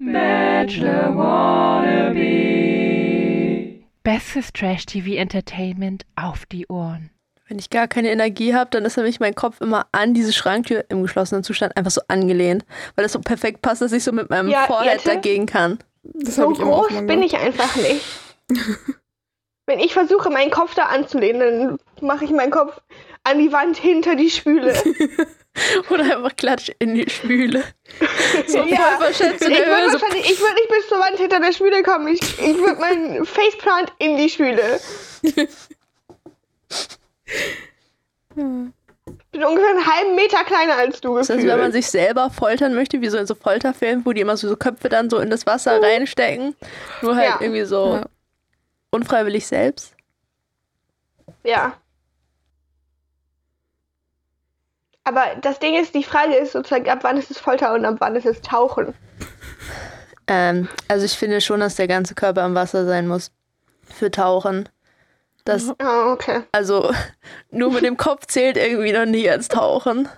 Bachelor Wannabe. Bestes Trash-TV-Entertainment auf die Ohren. Wenn ich gar keine Energie habe, dann ist nämlich mein Kopf immer an diese Schranktür im geschlossenen Zustand einfach so angelehnt, weil das so perfekt passt, dass ich so mit meinem Ja, Jette? dagegen kann. Das So groß bin ich einfach nicht. Wenn ich versuche, meinen Kopf da anzulehnen, dann mache ich meinen Kopf an die Wand hinter die Spüle. Oder einfach klatsch in die Spüle. So Ja. voll verschätzt in Ich der Höhe. So, ich würde nicht bis zur Wand hinter der Spüle kommen. Ich, ich würde meinen Faceplant in die Spüle. Ich bin ungefähr einen halben Meter kleiner als du das ist, gefühlt. wenn man sich selber foltern möchte, wie so in so Folterfilmen, wo die immer so, so Köpfe dann so in das Wasser reinstecken. Nur halt Ja. irgendwie so Ja. unfreiwillig selbst. Ja. Aber das Ding ist, die Frage ist sozusagen, ab wann ist es Folter und ab wann ist es Tauchen? Ähm, also ich finde schon, dass der ganze Körper im Wasser sein muss. Für Tauchen. Das, Oh, okay. also nur mit dem Kopf zählt irgendwie noch nie als Tauchen.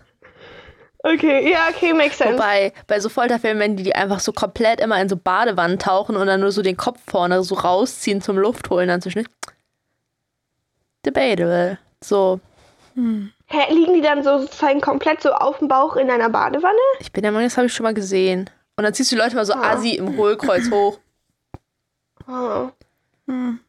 Okay, ja, okay, makes sense. Wobei, bei so Folterfilmen, wenn die, die einfach so komplett immer in so Badewannen tauchen und dann nur so den Kopf vorne so rausziehen zum Luftholen, dann zwischen. Debatable. So, Hä, liegen die dann so sozusagen komplett so auf dem Bauch in einer Badewanne? ich bin der Meinung, das habe ich schon mal gesehen. Und dann ziehst du die Leute mal so Ah. assi im Hohlkreuz hoch. Oh.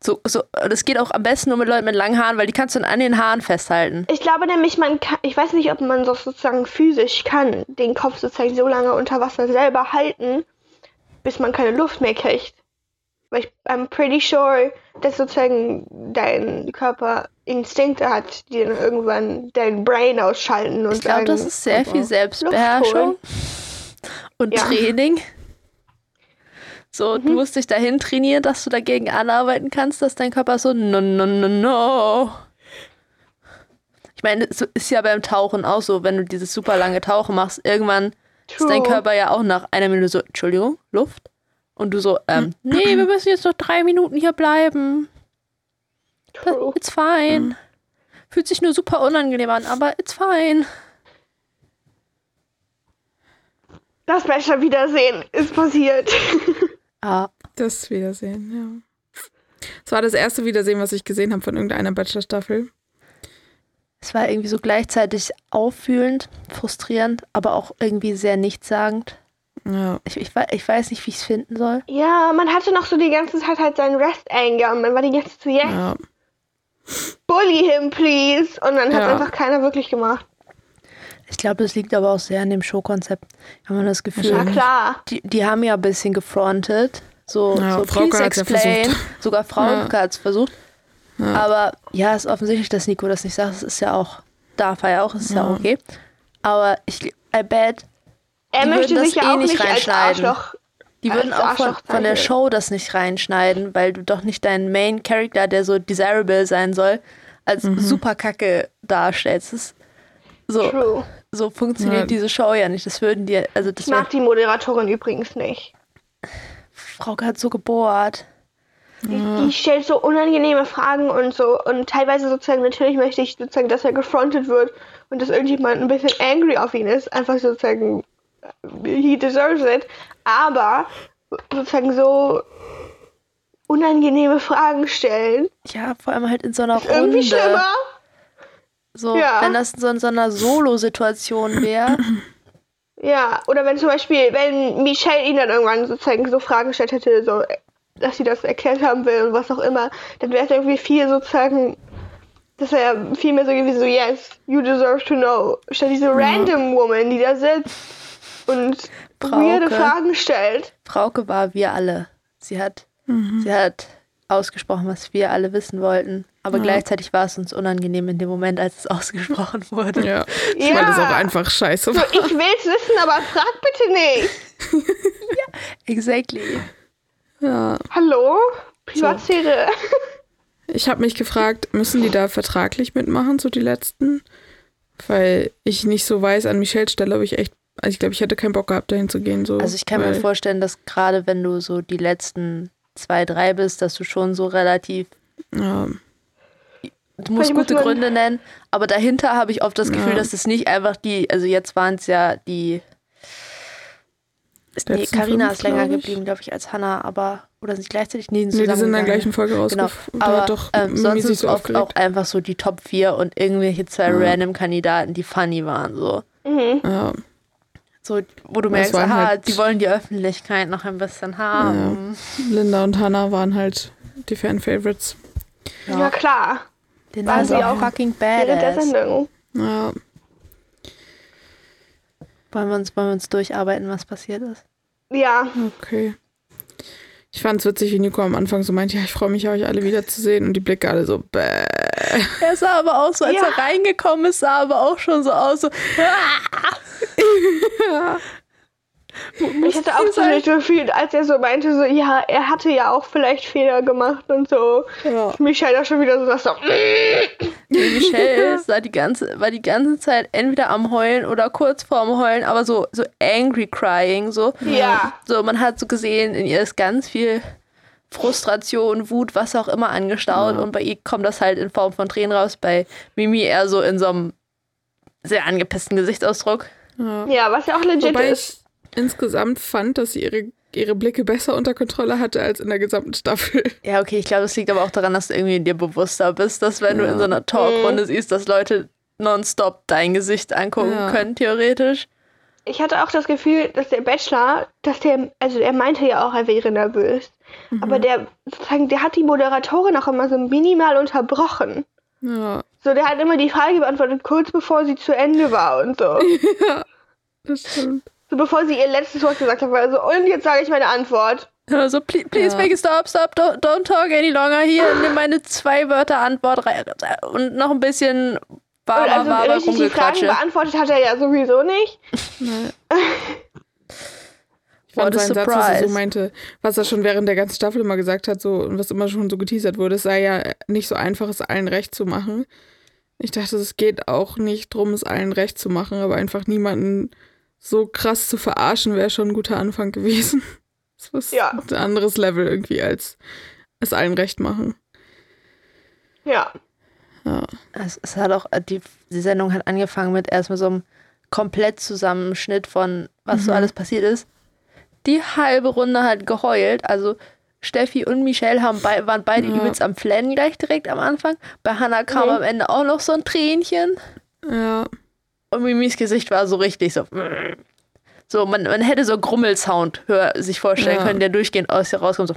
So, so, das geht auch am besten nur mit Leuten mit langen Haaren, weil die kannst du dann an den Haaren festhalten. Ich glaube nämlich, man kann, ich weiß nicht, ob man das sozusagen physisch kann, den Kopf sozusagen so lange unter Wasser selber halten, bis man keine Luft mehr kriegt. Weil ich, I'm pretty sure, dass sozusagen dein Körper Instinkte hat, die dann irgendwann dein Brain ausschalten und Ich glaube, das ist sehr viel Luft Selbstbeherrschung und Ja. Training. So, Mhm. du musst dich dahin trainieren, dass du dagegen anarbeiten kannst, dass dein Körper so, no, no, no, no. Ich meine, es ist ja beim Tauchen auch so, wenn du dieses super lange Tauchen machst, irgendwann ist dein True. Körper ja auch nach einer Minute so, Entschuldigung, Luft. Und du so, ähm, nee, wir müssen jetzt noch drei Minuten hier bleiben. True. it's fine. Fühlt sich nur super unangenehm an, aber it's fine. Das Bachelor Wiedersehen ist passiert. Ah, Das Wiedersehen, ja. Das war das erste Wiedersehen, was ich gesehen habe von irgendeiner Bachelor-Staffel. es war irgendwie so gleichzeitig auffühlend, frustrierend, aber auch irgendwie sehr nichtssagend. Ja. Ich, ich, ich weiß nicht, wie ich es finden soll. ja, man hatte noch so die ganze Zeit halt seinen Rest-Anger und man war die ganze Zeit so, yes, ja. Bully him, please. Und dann hat Ja. einfach keiner wirklich gemacht. Ich glaube, das liegt aber auch sehr an dem Showkonzept. Ich habe das Gefühl, Na klar. die, die haben ja ein bisschen gefrontet. So, Ja, so Frauke please ja explain. versucht. Sogar Frauke Ja. hat es versucht. Aber ja, ist offensichtlich, dass Nico das nicht sagt. Das ist ja auch, darf er ja auch, ist ja, Ja. okay. Aber ich, I bet, Er möchte sich das ja eh auch nicht nicht als reinschneiden. Arschloch. Die würden auch von, von der. Show das nicht reinschneiden, weil du doch nicht deinen Main Character, der so desirable sein soll, als super kacke darstellst. So, True. so funktioniert Ja. diese Show ja nicht. Das würden die, also das Ich mag die Moderatorin übrigens nicht. Frauke hat so gebohrt. Die, die stellt so unangenehme Fragen und so. Und teilweise sozusagen, natürlich möchte ich sozusagen, dass er gefrontet wird und dass irgendjemand ein bisschen angry auf ihn ist. Einfach sozusagen, he deserves it. Aber sozusagen so unangenehme Fragen stellen. Ja, vor allem halt in so einer Ist irgendwie Runde. schlimmer. So, Ja. wenn das so in so einer Solo-Situation wäre. Ja, oder wenn zum Beispiel, wenn Michelle ihn dann irgendwann sozusagen so Fragen gestellt hätte, so, dass sie das erklärt haben will und was auch immer, dann wäre es irgendwie viel sozusagen, dass er viel mehr so gewesen, so, yes, you deserve to know. Statt diese random Woman, die da sitzt und Frauke. weirde Fragen stellt. Frauke war wir alle. Sie hat, sie hat ausgesprochen, was wir alle wissen wollten. Aber gleichzeitig war es uns unangenehm in dem Moment, als es ausgesprochen wurde. Ja. Ja. Weil das auch einfach scheiße So, war. ich will's wissen, aber frag bitte nicht. Exactly. Ja. Hallo? Privatsphäre. Ich habe mich gefragt, müssen die da vertraglich mitmachen, so die letzten? Weil ich nicht so weiß, an Michelles Stelle habe ich echt, also ich glaube, ich hätte keinen Bock gehabt, dahin zu gehen. So, Also ich kann mir vorstellen, dass gerade wenn du so die letzten zwei, drei bist, dass du schon so relativ, Ja, du musst muss gute Gründe nennen, aber dahinter habe ich oft das Gefühl, Ja. dass es nicht einfach die, also jetzt waren es ja die Nee, letzten Carina fünf, ist länger glaub geblieben, glaube ich, als Hannah, aber. Oder sind sie gleichzeitig? Nee, Nee, die sind in der gleichen Folge Genau, rausgekommen. Da aber doch ähm, sonst es so oft aufgeregt. auch einfach so die Top 4 und irgendwelche zwei Ja. random Kandidaten, die funny waren. So, Mhm. Ja, so wo du merkst, aha, halt- die wollen die Öffentlichkeit noch ein bisschen haben. Linda und Hannah waren halt die Fan-Favorites. Ja, klar. Den Waren sie auch fucking Während der badass. Sendung. Ja, Wollen wir, uns, wollen wir uns durcharbeiten, was passiert ist? Ja. okay. Ich fand's witzig, wie Nico am Anfang so meinte, ja, ich freue mich, euch alle wiederzusehen. Und die Blicke alle so, bäh. Er sah aber auch so, als Ja. er reingekommen ist, sah aber auch schon so aus. So, Ich hatte auch so das Gefühl, als er so meinte, so, ja, er hatte ja auch vielleicht Fehler gemacht und so. ja. Michael auch schon wieder so was so. Michelle sah die ganze, war die ganze Zeit entweder am Heulen oder kurz vorm Heulen, aber so, so angry crying. So. Ja. so, man hat so gesehen, in ihr ist ganz viel Frustration, Wut, was auch immer angestaut. Und bei ihr kommt das halt in Form von Tränen raus. Bei Mimi eher so in so einem sehr angepissten Gesichtsausdruck. Ja. Ja, was ja auch legit Wobei ist. ich insgesamt fand, dass sie ihre, ihre Blicke besser unter Kontrolle hatte als in der gesamten Staffel. Ja, okay, ich glaube, es liegt aber auch daran, dass du irgendwie dir bewusster bist, dass wenn du Ja. in so einer Talkrunde siehst, dass Leute nonstop dein Gesicht angucken Ja. können, theoretisch. Ich hatte auch das Gefühl, dass der Bachelor, dass der, also er meinte ja auch, er wäre nervös. Aber der, sozusagen, der hat die Moderatorin auch immer so minimal unterbrochen. Ja, So, der hat immer die Frage beantwortet, kurz bevor sie zu Ende war und so. das stimmt. So bevor sie ihr letztes Wort gesagt hat, war er so, und jetzt sage ich meine Antwort. Also, please, please Ja. make a stop, stop, don't, don't talk any longer. Hier, nimm meine zwei Wörter Antwort rein und noch ein bisschen warmer, also richtig die Fragen beantwortet hat er ja sowieso nicht. Ich fand What a seinen Satz, was er so meinte, was er schon während der ganzen Staffel immer gesagt hat, so und was immer schon so geteasert wurde, es sei ja nicht so einfach, es allen recht zu machen. Ich dachte, es geht auch nicht drum, es allen recht zu machen, aber einfach niemanden so krass zu verarschen, wäre schon ein guter Anfang gewesen. Das ist Ja. ein anderes Level irgendwie als es allen recht machen. Ja. Ja. Es, es hat auch, die, die Sendung hat angefangen mit erstmal so einem Komplettzusammenschnitt von, was so alles passiert ist. Die halbe Runde hat geheult. Also Steffi und Michelle haben bei, waren beide Ja. übelst am Flennen gleich direkt am Anfang. Bei Hannah kam Mhm. am Ende auch noch so ein Tränchen. Ja. Und Mimis Gesicht war so richtig so. So, man, man hätte so Grummelsound hör, sich vorstellen Ja. können, der durchgehend aus ihr rauskommt. So,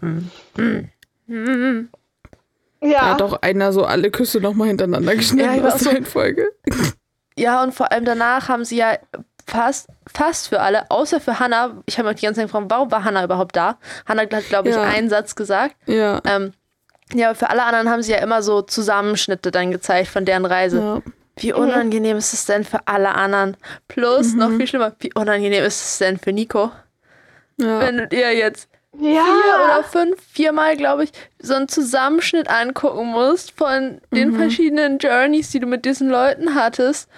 Da Ja. hat auch einer so alle Küsse nochmal hintereinander geschnitten Ja, aus auch so- der Reihenfolge. Ja, und vor allem danach haben sie ja fast, fast für alle, außer für Hannah, ich habe mich die ganze Zeit gefragt, warum war Hannah überhaupt da? Hannah hat, glaube ich, Ja. einen Satz gesagt. Ja. Ähm, ja, aber für alle anderen haben sie ja immer so Zusammenschnitte dann gezeigt von deren Reise. ja. Wie unangenehm ist es denn für alle anderen? Plus, noch viel schlimmer, wie unangenehm ist es denn für Nico? Ja. Wenn du dir jetzt ja. vier oder fünf, viermal, glaube ich, so einen Zusammenschnitt angucken musst von den Mhm. verschiedenen Journeys, die du mit diesen Leuten hattest.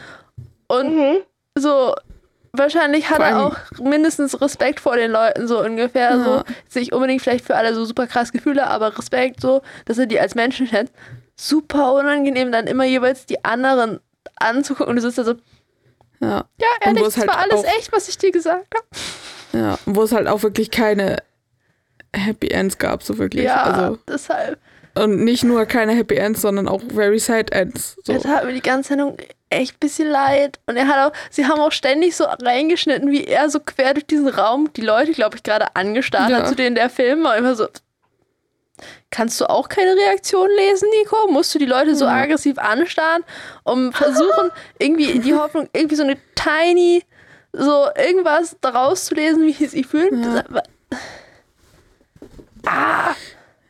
Und Mhm. so, wahrscheinlich hat er auch mindestens Respekt vor den Leuten, so ungefähr. Ja. So, nicht unbedingt vielleicht für alle so super krass Gefühle, aber Respekt, so, dass er die als Menschen schätzt. Super unangenehm, dann immer jeweils die anderen anzugucken und du sitzt da so, ja. ja, ehrlich, das halt war alles echt, was ich dir gesagt habe. Ja, wo es halt auch wirklich keine Happy Ends gab, so wirklich. Ja, Also, deshalb. und nicht nur keine Happy Ends, sondern auch very sad Ends. So. Es hat mir die ganze Sendung echt ein bisschen leid. Und er hat auch, sie haben auch ständig so reingeschnitten, wie er so quer durch diesen Raum die Leute, glaube ich, gerade angestarrt Ja. hat, zu denen der Film war. Immer so. Kannst du auch keine Reaktion lesen, Nico? Musst du die Leute so aggressiv anstarren, um versuchen, irgendwie die Hoffnung, irgendwie so eine tiny, so irgendwas daraus zu lesen, wie sie sich fühlen? Ja. Ah,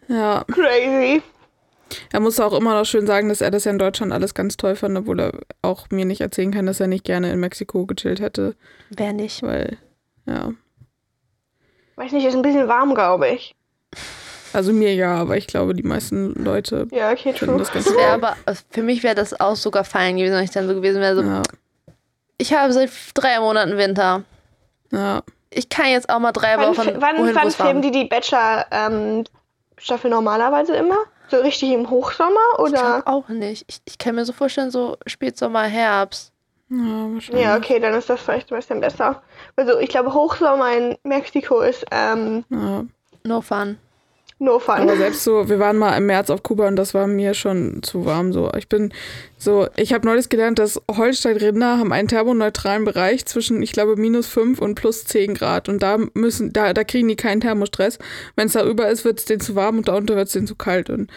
Ja, Crazy. Er muss auch immer noch schön sagen, dass er das ja in Deutschland alles ganz toll fand, obwohl er auch mir nicht erzählen kann, dass er nicht gerne in Mexiko gechillt hätte, wer nicht? weil, ja. Weiß nicht, ist ein bisschen warm, glaube ich. Also mir ja, aber ich glaube, die meisten Leute Ja, okay, finden true. das ganz wäre aber, für mich wäre das auch sogar fein gewesen, wenn ich dann so gewesen wäre. So, Ja, Ich habe seit drei Monaten Winter. ja. Ich kann jetzt auch mal drei Wann, Wochen wann, wohin, wann filmen die die Bachelor-Staffel normalerweise immer? So richtig im Hochsommer Ich oder? glaub auch nicht. Ich, ich kann mir so vorstellen, so Spätsommer, Herbst. Ja, wahrscheinlich. Ja, okay, dann ist das vielleicht ein bisschen besser. Also ich glaube, Hochsommer in Mexiko ist ähm, Ja. No fun. No fun. Aber selbst so, wir waren mal im März auf Kuba und das war mir schon zu warm. So, ich bin so, ich habe neulich gelernt, dass Holstein-Rinder haben einen thermoneutralen Bereich zwischen, ich glaube, minus 5 und plus 10 Grad. Und da müssen, da, da kriegen die keinen Thermostress. Wenn es darüber ist, wird es denen zu warm und darunter wird es denen zu kalt. Und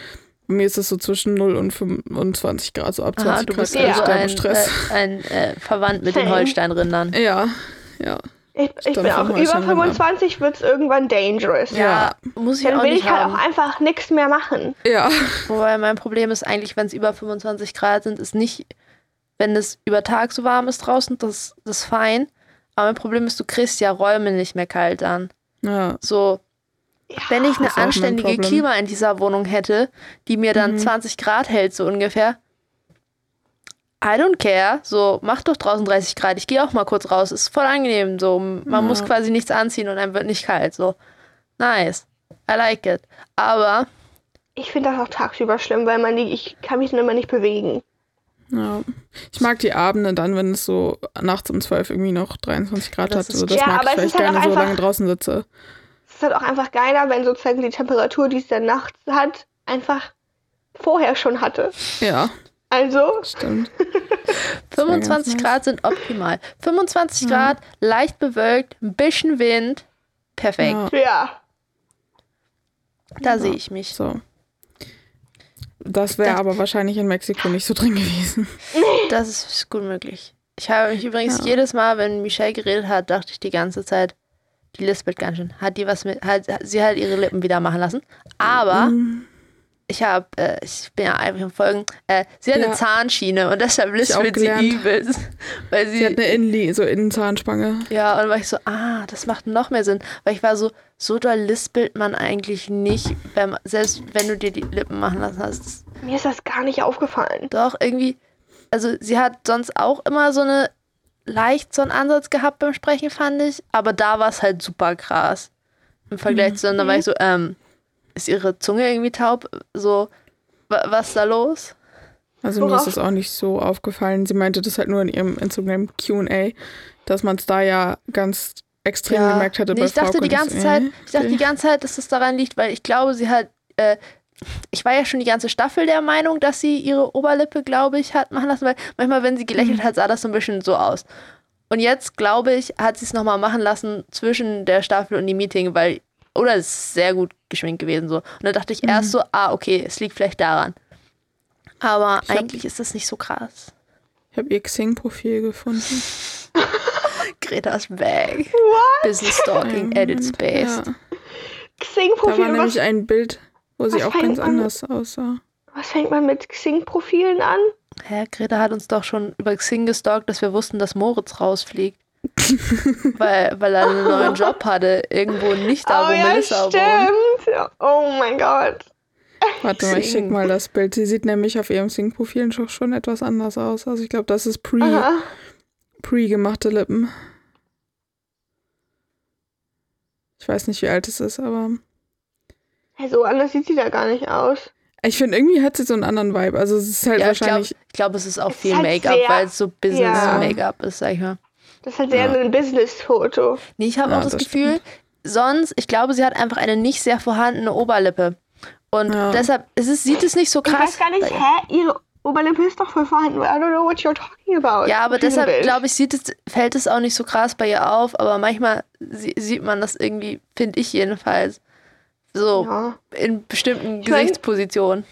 bei mir ist es so zwischen 0 und 25 Grad, so ab 20 Aha, du Grad bist krieg ich also ein, Thermostress. äh, ein äh, Verwandt mit den Same. Holsteinrindern. ja, ja. Ich ich bin auch über schon wieder an. 25 wird es irgendwann dangerous. Ja, muss ich Dann auch will nicht ich halt haben. auch einfach nichts mehr machen. Ja, Wobei mein Problem ist eigentlich, wenn es über 25 Grad sind, ist nicht, wenn es über Tag so warm ist draußen, das, das ist fein. Aber mein Problem ist, du kriegst ja Räume nicht mehr kalt an. ja. So, wenn ich eine anständige. Klima in dieser Wohnung hätte, die mir dann Mhm. 20 Grad hält, so ungefähr. I don't care. So, mach doch draußen 30 Grad. Ich gehe auch mal kurz raus. Ist voll angenehm. So, man Ja. muss quasi nichts anziehen und einem wird nicht kalt. So, nice. I like it. Aber Ich finde das auch tagsüber schlimm, weil man die, ich kann mich dann immer nicht bewegen. Ja. Ich mag die Abende dann, wenn es so nachts um 12 irgendwie noch 23 Grad Das hat. ist- So, das Ja, mag aber ich, es weil ist ich halt gerne auch so einfach- lange draußen sitze. Es ist halt auch einfach geiler, wenn sozusagen die Temperatur, die es dann nachts hat, einfach vorher schon hatte. Ja, Also, stimmt. 25 ganz Grad sind optimal. 25 Grad, leicht bewölkt, ein bisschen Wind. Perfekt. Ja, ja. Da sehe ich mich. so. Das wäre aber wahrscheinlich in Mexiko nicht so drin gewesen. Das ist gut möglich. Ich habe mich übrigens Ja. jedes Mal, wenn Michelle geredet hat, dachte ich die ganze Zeit, die lispelt ganz schön. Hat die was mit, hat, sie hat ihre Lippen wieder machen lassen. Aber Mhm. Ich habe, äh, ich bin ja einfach im Folgen, äh, sie hat Ja. eine Zahnschiene und deshalb lispelt sie gelernt. übelst. Weil sie, Sie hat eine Innenli so Innenzahnspange. ja, und dann war ich so, ah, das macht noch mehr Sinn. Weil ich war so, so doll lispelt man eigentlich nicht, wenn, man- selbst wenn du dir die Lippen machen lassen hast. Mir ist das gar nicht aufgefallen. Doch, irgendwie. Also, sie hat sonst auch immer so eine leicht so einen Ansatz gehabt beim Sprechen, fand ich. Aber da war es halt super krass. Im Vergleich zu, da war ich so, ähm, ist ihre Zunge irgendwie taub? So, wa was ist da los? Also mir Worauf- ist das auch nicht so aufgefallen. Sie meinte das halt nur in ihrem Instagram QA, dass man es da ja ganz extrem gemerkt hatte nee, bei ich dachte die Das- ganze Zeit, äh, ich dachte die ganze Zeit, dass das daran liegt, weil ich glaube, sie hat, äh, ich war ja schon die ganze Staffel der Meinung, dass sie ihre Oberlippe, glaube ich, hat machen lassen, weil manchmal, wenn sie gelächelt Mhm. hat, sah das so ein bisschen so aus. Und jetzt, glaube ich, hat sie es nochmal machen lassen zwischen der Staffel und dem Meeting, weil, oder es ist sehr gut geschminkt gewesen so. Und dann dachte ich Mhm. erst so, ah, okay, es liegt vielleicht daran. Aber Ich hab- eigentlich ist das nicht so krass. Ich habe ihr Xing-Profil gefunden. Greta's Bag. Business Stalking its best. Ja. Da Xing-Profil, war was, nämlich ein Bild, wo sie was auch ganz anders aussah. was fängt man mit Xing-Profilen an? Herr Greta hat uns doch schon über Xing gestalkt, dass wir wussten, dass Moritz rausfliegt. Weil, weil er einen neuen Job hatte. Irgendwo nicht da, wo oh ja, Melissa wohnt. stimmt. Ja, Oh mein Gott. Warte mal, ich schick mal das Bild. Sie sieht nämlich auf ihrem Xing-Profil schon, schon etwas anders aus. Also ich glaube, das ist pre, Aha. pre gemachte Lippen. Ich weiß nicht, wie alt es ist, aber Hey, so anders sieht sie da gar nicht aus. ich finde, irgendwie hat sie so einen anderen Vibe. Also es ist halt Ja, ich glaube, wahrscheinlich. glaub, es ist auch viel halt Make-up, weil es so Ja. Business-Make-up ist, sag ich mal. Das ist halt sehr Ja. ein Business-Foto. Nee, ich habe Ja, auch das, das Gefühl, sonst, ich glaube, sie hat einfach eine nicht sehr vorhandene Oberlippe. Und Ja. deshalb ist es, sieht es nicht so Ich krass. weiß gar nicht, hä? Ihre Oberlippe ist doch voll vorhanden. I don't know what you're talking about. Ja, aber deshalb glaube ich, sieht es, fällt es auch nicht so krass bei ihr auf, aber manchmal sie, sieht man das irgendwie, finde ich jedenfalls, so Ja, in bestimmten Ich mein- Gesichtspositionen.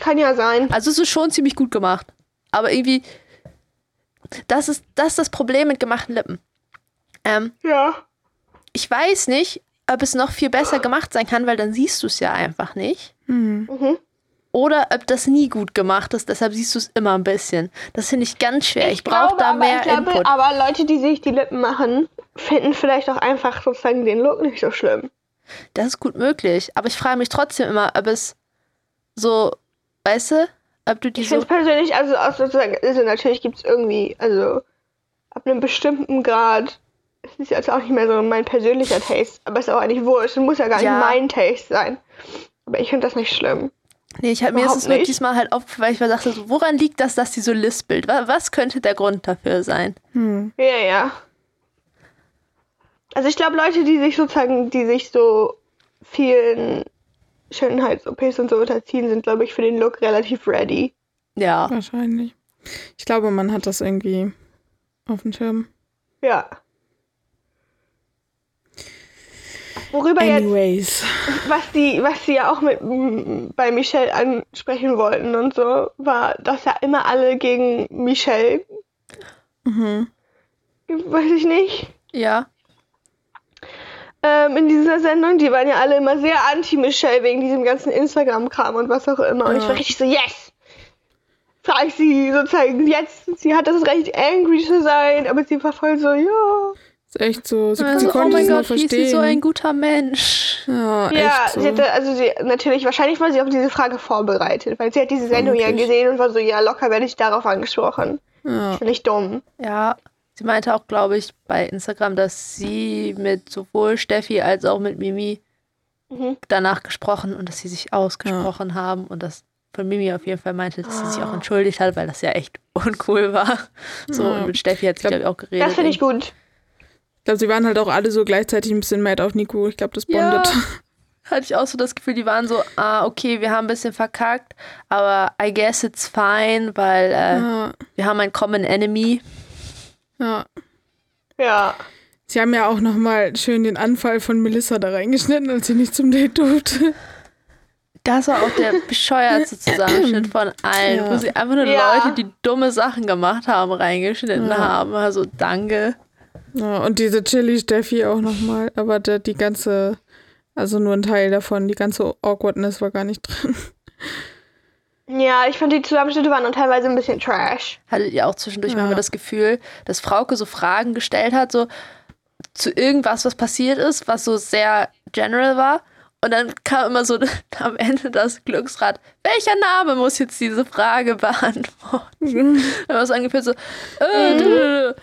kann ja sein. Also es ist schon ziemlich gut gemacht. Aber irgendwie, das ist das, ist das Problem mit gemachten Lippen. Ähm, Ja. ich weiß nicht, ob es noch viel besser gemacht sein kann, weil dann siehst du es ja einfach nicht. Hm. Mhm. Oder ob das nie gut gemacht ist, deshalb siehst du es immer ein bisschen. Das finde ich ganz schwer. Ich, brauche glaube da aber- mehr ich glaube, Input. Aber Leute, die sich die Lippen machen, finden vielleicht auch einfach sozusagen den Look nicht so schlimm. Das ist gut möglich. Aber ich frage mich trotzdem immer, ob es so, weißt du, ob du die Ich so. finde es persönlich, also, auch sozusagen, also natürlich gibt es irgendwie, also ab einem bestimmten Grad, es ist jetzt auch nicht mehr so mein persönlicher Taste, aber es ist auch eigentlich wurscht. Es muss ja gar Ja. nicht mein Taste sein. Aber ich finde das nicht schlimm. Nee, ich hab, mir ist es nur diesmal halt aufgefallen, weil ich mir dachte, so, woran liegt das, dass sie so lispelt? Wa- Was könnte der Grund dafür sein? Hm. Ja, ja. Also ich glaube, Leute, die sich sozusagen, die sich so vielen Schönheits-OPs und so unterziehen, sind, glaube ich, für den Look relativ ready. Ja. Wahrscheinlich. Ich glaube, man hat das irgendwie auf dem Schirm. Ja. Worüber jetzt, Anyways. was die, was sie ja auch mit m, bei Michelle ansprechen wollten und so, war, dass ja immer alle gegen Michelle, Mhm. weiß ich nicht, Ja. Ähm, in dieser Sendung, die waren ja alle immer sehr anti-Michelle wegen diesem ganzen Instagram-Kram und was auch immer. Und ich war Ja. richtig so, yes! Frag sie sozusagen jetzt, sie hat das Recht, angry zu sein, aber sie war voll so, ja. Ist echt so. Sie, Also, sie oh konnte mein es nur Gott, wie ist verstehen. sie so ein guter Mensch? ja, Ja, echt so. sie hatte, also sie, natürlich, wahrscheinlich war sie auf diese Frage vorbereitet, weil sie hat diese Sendung ja Vermutlich. gesehen und war so, ja, locker werde ich darauf angesprochen. ja. Finde ich dumm. Ja. Sie meinte auch, glaube ich, bei Instagram, dass sie mit sowohl Steffi als auch mit Mimi Mhm. danach gesprochen und dass sie sich ausgesprochen haben und dass von Mimi auf jeden Fall meinte, dass sie sich Ah. auch entschuldigt hat, weil das ja echt uncool war. So, Ja. und mit Steffi hat sie, glaube ich, auch geredet. Das finde ich gut. Ich glaube, sie waren halt auch alle so gleichzeitig ein bisschen mad auf Nico. Ich glaube, das Ja. bondet. hatte ich auch so das Gefühl, die waren so, ah, okay, wir haben ein bisschen verkackt, aber I guess it's fine, weil äh, Ja, wir haben einen Common Enemy. Ja. Ja. Sie haben ja auch nochmal schön den Anfall von Melissa da reingeschnitten, als sie nicht zum Date durfte. Das war auch der bescheuertste Zusammenschnitt von allen, Ja. wo sie einfach nur Ja. Leute, die dumme Sachen gemacht haben, reingeschnitten Ja. haben. Also danke. Ja, und diese Chili Steffi auch nochmal. Aber der, die ganze, also nur ein Teil davon, die ganze Awkwardness war gar nicht drin. Ja, ich fand die Zusammenschnitte waren dann teilweise ein bisschen trash. Hattet ihr auch zwischendurch Ja. manchmal das Gefühl, dass Frauke so Fragen gestellt hat, so zu irgendwas, was passiert ist, was so sehr general war. Und dann kam immer so am Ende das Glücksrad. Welcher Name muss jetzt diese Frage beantworten? Dann war es ungefähr so, äh, d-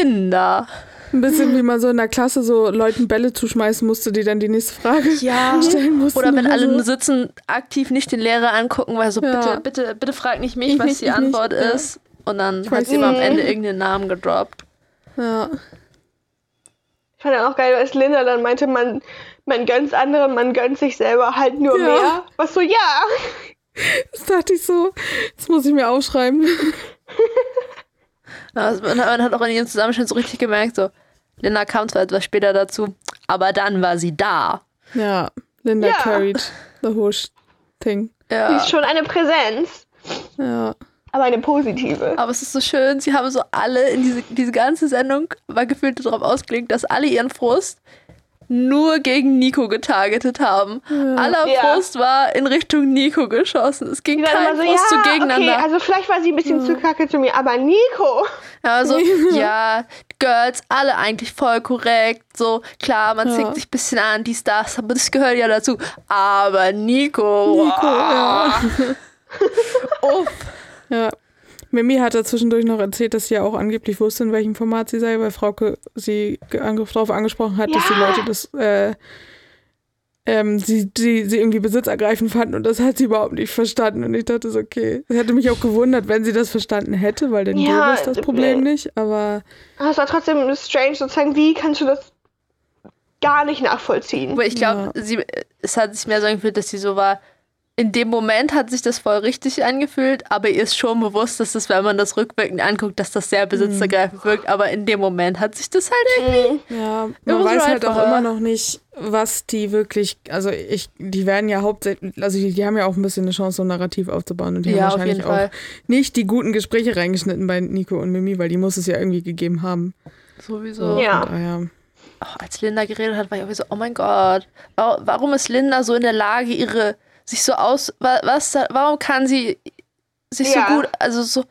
Linda. Ein bisschen wie man so in der Klasse so Leuten Bälle zuschmeißen musste, die dann die nächste Frage Ja. stellen mussten. Oder wenn alle so. sitzen, aktiv nicht den Lehrer angucken, weil so, Ja. bitte, bitte, bitte frag nicht mich, Ich was nicht, die nicht, Antwort ja. ist. Und dann hat sie immer am nicht. Ende irgendeinen Namen gedroppt. Ja. Ich fand dann auch geil, als Linda dann meinte, man, man gönnt anderen, man gönnt sich selber halt nur Ja. mehr. Was so, ja. Das dachte ich so, das muss ich mir aufschreiben. Ja, also man, man hat auch in ihrem Zusammenschnitt so richtig gemerkt, so, Linda kam zwar etwas später dazu, aber dann war sie da. Ja, Linda Ja. carried the whole thing. Die Ja. ist schon eine Präsenz, Ja. aber eine positive. Aber es ist so schön, sie haben so alle in diese, diese ganze Sendung war gefühlt darauf ausgelegt, dass alle ihren Frust nur gegen Nico getargetet haben. Aller Ja. Frust war in Richtung Nico geschossen. Es ging Die kein so, Frust ja, zu gegeneinander. okay, also vielleicht war sie ein bisschen zu kacke zu mir, aber Nico. Ja, so, ja, Girls, alle eigentlich voll korrekt. So, klar, man Ja. zickt sich ein bisschen an, dies, das, aber das gehört ja dazu. Aber Nico, Nico, ja. uff. Ja. Mimi hat da zwischendurch noch erzählt, dass sie ja auch angeblich wusste, in welchem Format sie sei, weil Frauke sie darauf angesprochen hat, dass die Ja. Leute das, äh, ähm, sie, sie, sie irgendwie besitzergreifend fanden und das hat sie überhaupt nicht verstanden. Und ich dachte so, okay. Es hätte mich auch gewundert, wenn sie das verstanden hätte, weil dann Ja, gäbe es das Problem äh, nicht. Aber es war trotzdem strange, sozusagen, wie kannst du das gar nicht nachvollziehen? Aber ich glaube, sie es hat sich mehr so angefühlt, dass sie so war. In dem Moment hat sich das voll richtig angefühlt, aber ihr ist schon bewusst, dass das, wenn man das rückwirkend anguckt, dass das sehr besitzergreifend wirkt. Aber in dem Moment hat sich das halt irgendwie. Mhm. Ja, man weiß halt auch immer noch nicht, was die wirklich, also ich, die werden ja hauptsächlich, also die, die haben ja auch ein bisschen eine Chance, so ein Narrativ aufzubauen und die Ja, haben auf wahrscheinlich jeden auch Fall. nicht die guten Gespräche reingeschnitten bei Nico und Mimi, weil die muss es ja irgendwie gegeben haben. Sowieso. Ja. Daher, Oh, als Linda geredet hat, war ich irgendwie so, oh mein Gott, wa- warum ist Linda so in der Lage, ihre, sich so aus, wa- was, warum kann sie sich Ja. so gut, also so,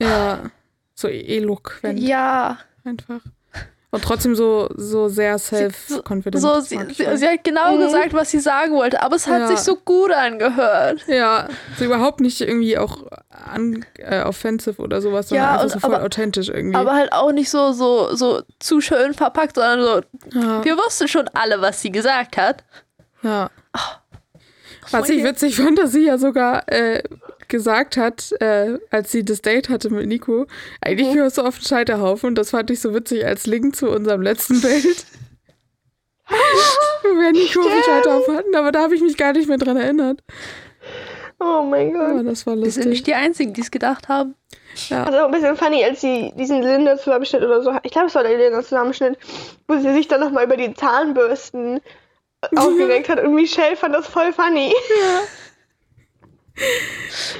ja, so eloquent ja, einfach. Und trotzdem so, so sehr self-confident. so sie, sie, sie hat genau Mhm. gesagt, was sie sagen wollte, aber es hat Ja. sich so gut angehört. ja, so überhaupt nicht irgendwie auch an, äh, offensive oder sowas, sondern Ja, einfach und- so voll aber- authentisch irgendwie. Aber halt auch nicht so, so, so zu schön verpackt, sondern so, ja. wir wussten schon alle, was sie gesagt hat. Ja. Was ich witzig fand, dass sie ja sogar äh, gesagt hat, äh, als sie das Date hatte mit Nico, eigentlich gehörst du auf den Scheiterhaufen. Und das fand ich so witzig als Link zu unserem letzten Date. Wo wir Nico auf den Scheiterhaufen hatten, aber da habe ich mich gar nicht mehr dran erinnert. Oh mein Aber Gott. das war Wir sind nicht lustig. die Einzigen, die es gedacht haben. Ja. Also ein bisschen funny, als sie diesen Linda-Zusammenschnitt oder so, ich glaube, es war der Linda-Zusammenschnitt, wo sie sich dann nochmal über die Zahnbürsten aufgeregt hat und Michelle fand das voll funny.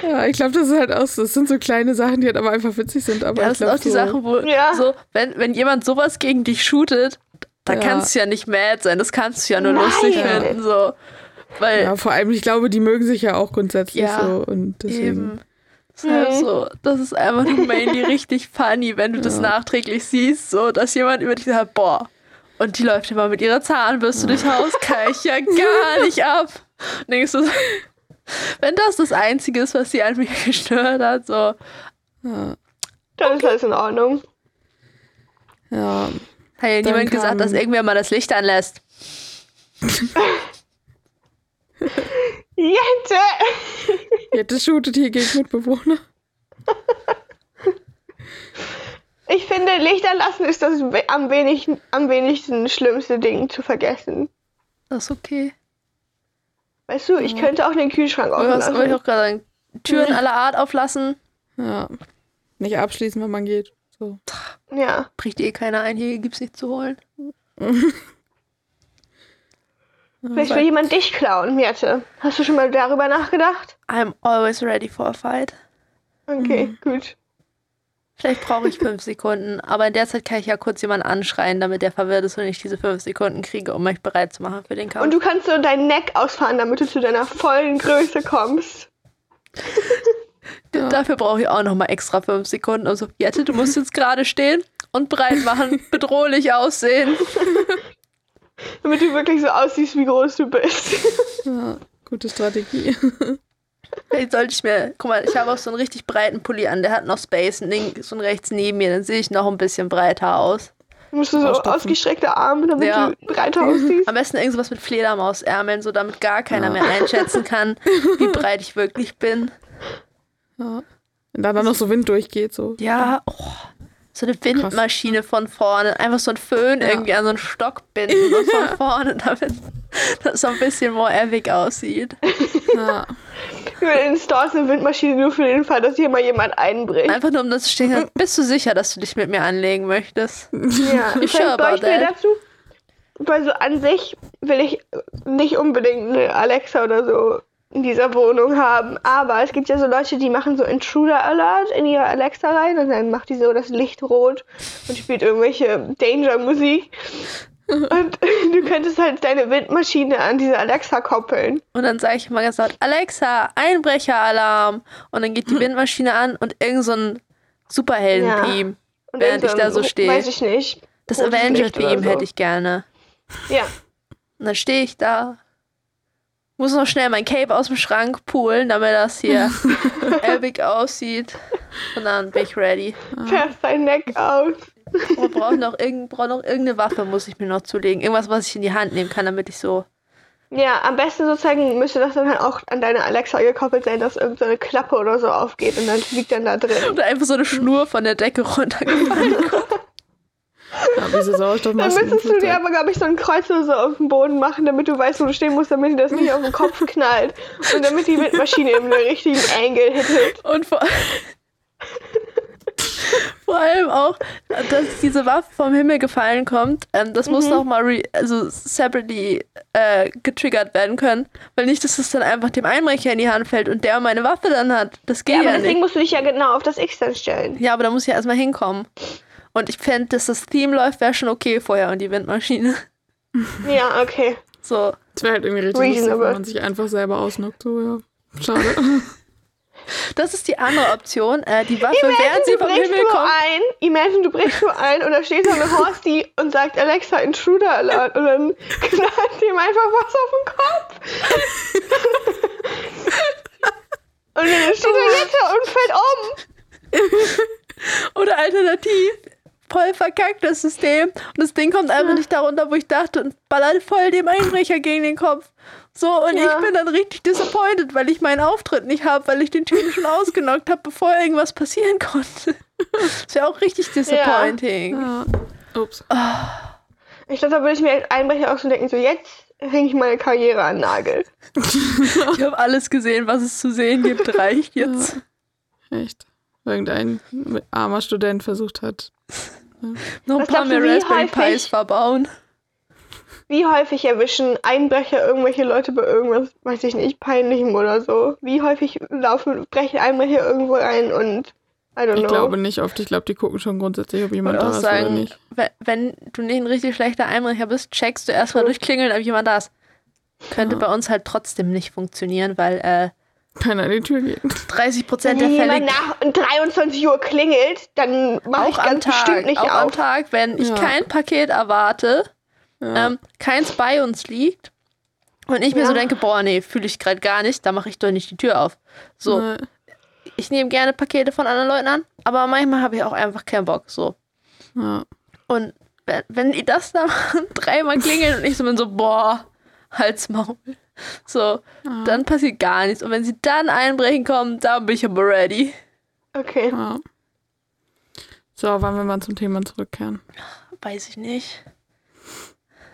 ja, ich glaube, das ist halt auch so. Das sind so kleine Sachen, die halt aber einfach witzig sind. Aber Ja, ich das sind glaub, auch die so, Sachen, wo Ja. so, wenn, wenn jemand sowas gegen dich shootet, da Ja. kannst du ja nicht mad sein, das kannst du ja nur Nein. lustig finden. So. Weil Ja, vor allem, ich glaube, die mögen sich ja auch grundsätzlich Ja, so. Und deswegen. eben. Deshalb Mhm. so, das ist einfach nur mainly richtig funny, wenn du das Ja. nachträglich siehst, so dass jemand über dich sagt, boah, und die läuft immer mit ihrer Zahnbürste durchs Haus, kann ich ja gar nicht ab. Und denkst du, so, wenn das das Einzige ist, was sie an mir gestört hat, so, Ja. Dann ist alles in Ordnung. ja. hat ja niemand gesagt, dass irgendwer mal das Licht anlässt. Jette! Jetzt shootet hier gegen Mitbewohner. Ich finde, Lichter lassen ist das am wenigsten, am wenigsten schlimmste Ding zu vergessen. Das ist okay. Weißt du, ich könnte auch den Kühlschrank offen Was wollte ich lassen. auch gerade? Türen aller Art auflassen. Ja. Nicht abschließen, wenn man geht. So. Ja. Bricht eh keiner ein, hier gibt's nichts zu holen. Vielleicht will jemand dich klauen, Jette. Hast du schon mal darüber nachgedacht? I'm always ready for a fight. Okay, gut. Vielleicht brauche ich fünf Sekunden, aber in der Zeit kann ich ja kurz jemanden anschreien, damit der verwirrt ist und ich diese fünf Sekunden kriege, um mich bereit zu machen für den Kampf. Und du kannst so deinen Neck ausfahren, damit du zu deiner vollen Größe kommst. Ja. Dafür brauche ich auch nochmal extra fünf Sekunden. Also, Jette, du musst jetzt gerade stehen und breit machen, bedrohlich aussehen. Damit du wirklich so aussiehst, wie groß du bist. Ja, gute Strategie. Vielleicht sollte ich mir, guck mal, ich habe auch so einen richtig breiten Pulli an, der hat noch Space, links und rechts neben mir, dann sehe ich noch ein bisschen breiter aus. Musst du so Ausstopfen. ausgestreckte Arme, damit Ja. du breiter aussiehst. Am besten irgendwas mit Fledermausärmeln, so damit gar keiner mehr einschätzen kann, wie breit ich wirklich bin. Ja. Wenn da dann noch so Wind durchgeht, so. Ja, oh, so eine Windmaschine von vorne. Einfach so ein Föhn Ja. irgendwie an so einen Stock binden und von vorne, damit das so ein bisschen more epic aussieht. Ja. Wir installst eine Windmaschine nur für den Fall, dass hier mal jemand einbricht. Einfach nur um das zu stehen. Bist du sicher, dass du dich mit mir anlegen möchtest? Ja, You sure about wir that? dazu. Weil so an sich will ich nicht unbedingt eine Alexa oder so in dieser Wohnung haben. Aber es gibt ja so Leute, die machen so Intruder Alert in ihre Alexa rein und dann macht die so das Licht rot und spielt irgendwelche Danger-Musik. Und du könntest halt deine Windmaschine an diese Alexa koppeln. Und dann sage ich mal ganz laut, Alexa, Einbrecheralarm. Und dann geht die Windmaschine an und irgend so ein Superhelden-Theme. Und Während ich da so stehe. Weiß ich nicht. Das Avenger-Theme so. hätte ich gerne. Ja. Und dann stehe ich da, muss noch schnell mein Cape aus dem Schrank poolen, damit das hier epic aussieht. Und dann bin ich ready. Fährst dein Neck aus. Und brauche noch, irgend, brauch noch irgendeine Waffe, muss ich mir noch zulegen. Irgendwas, was ich in die Hand nehmen kann, damit ich so. Ja, am besten sozusagen müsste das dann halt auch an deine Alexa gekoppelt sein, dass irgendeine Klappe oder so aufgeht und dann liegt dann da drin. Oder einfach so eine Schnur von der Decke runtergefallen. Ja diese Dann Sauerstoffmasken. im müsstest du dir Flugzeug. aber, glaube ich, so ein Kreuz oder so auf dem Boden machen, damit du weißt, wo du stehen musst, damit dir das nicht auf den Kopf knallt. Und damit die Windmaschine eben den richtigen Angle hittet. Und vor, vor allem auch, dass diese Waffe vom Himmel gefallen kommt. Ähm, das muss noch mal re also separately äh, getriggert werden können. Weil nicht, dass es dann einfach dem Einbrecher in die Hand fällt und der meine Waffe dann hat. Das geht Ja, ja, aber deswegen nicht. musst du dich ja genau auf das X dann stellen. Ja, aber da muss ich ja erstmal hinkommen. Und ich fände, dass das Theme läuft, wäre schon okay vorher und die Windmaschine. Ja, okay. So. Das wäre halt irgendwie richtig lustig, wenn man sich einfach selber ausnockt. So, ja. Schade. Das ist die andere Option. Äh, die Waffe, während Imagine, sie du vom brichst Himmel nur kommt. ein, imagine, du brichst nur ein und da steht so eine Horsty und sagt Alexa Intruder Alert und dann knallt ihm einfach was auf den Kopf. und dann steht er jetzt und fällt um. Oder alternativ voll verkackt, das System. Und das Ding kommt einfach nicht darunter, wo ich dachte, und ballert voll dem Einbrecher gegen den Kopf. So, und Ja. ich bin dann richtig disappointed, weil ich meinen Auftritt nicht habe, weil ich den Typen schon ausgenockt habe, bevor irgendwas passieren konnte. ist ja auch richtig disappointing. Ja. Ups. Ich glaube, da würde ich mir als Einbrecher auch so denken, so jetzt hänge ich meine Karriere an Nagel. Ich habe alles gesehen, was es zu sehen gibt, reicht jetzt. Echt. Irgendein armer Student versucht hat. Noch ein paar mehr Raspberry häufig- Pis verbauen. Wie häufig erwischen Einbrecher irgendwelche Leute bei irgendwas, weiß ich nicht, peinlichem oder so? Wie häufig laufen, brechen Einbrecher irgendwo ein und I don't Ich glaube nicht oft. Ich glaube, die gucken schon grundsätzlich, ob jemand da ist oder sagen, nicht. we- wenn du nicht ein richtig schlechter Einbrecher bist, checkst du erstmal durchklingeln, ob jemand da ist. Könnte Ja. bei uns halt trotzdem nicht funktionieren, weil äh, Keiner an die Tür geht. 30 Wenn Prozent der Fälle jemand nach 23 Uhr klingelt, dann mache ich auch am ganz Tag, bestimmt nicht auch am auf. Tag, wenn ich Ja. kein Paket erwarte, Ja. ähm, keins bei uns liegt und ich mir so Ja. denke, boah, nee, fühle ich gerade gar nicht, da mache ich doch nicht die Tür auf. So, Nee. ich nehme gerne Pakete von anderen Leuten an, aber manchmal habe ich auch einfach keinen Bock. So. Ja. Und wenn, wenn die das da machen, dreimal klingeln und ich so bin so, boah, Halsmaul. So, dann passiert gar nichts. Und wenn sie dann einbrechen kommen, dann bin ich aber ready. Okay. ja. So, wollen wir mal zum Thema zurückkehren. Weiß ich nicht.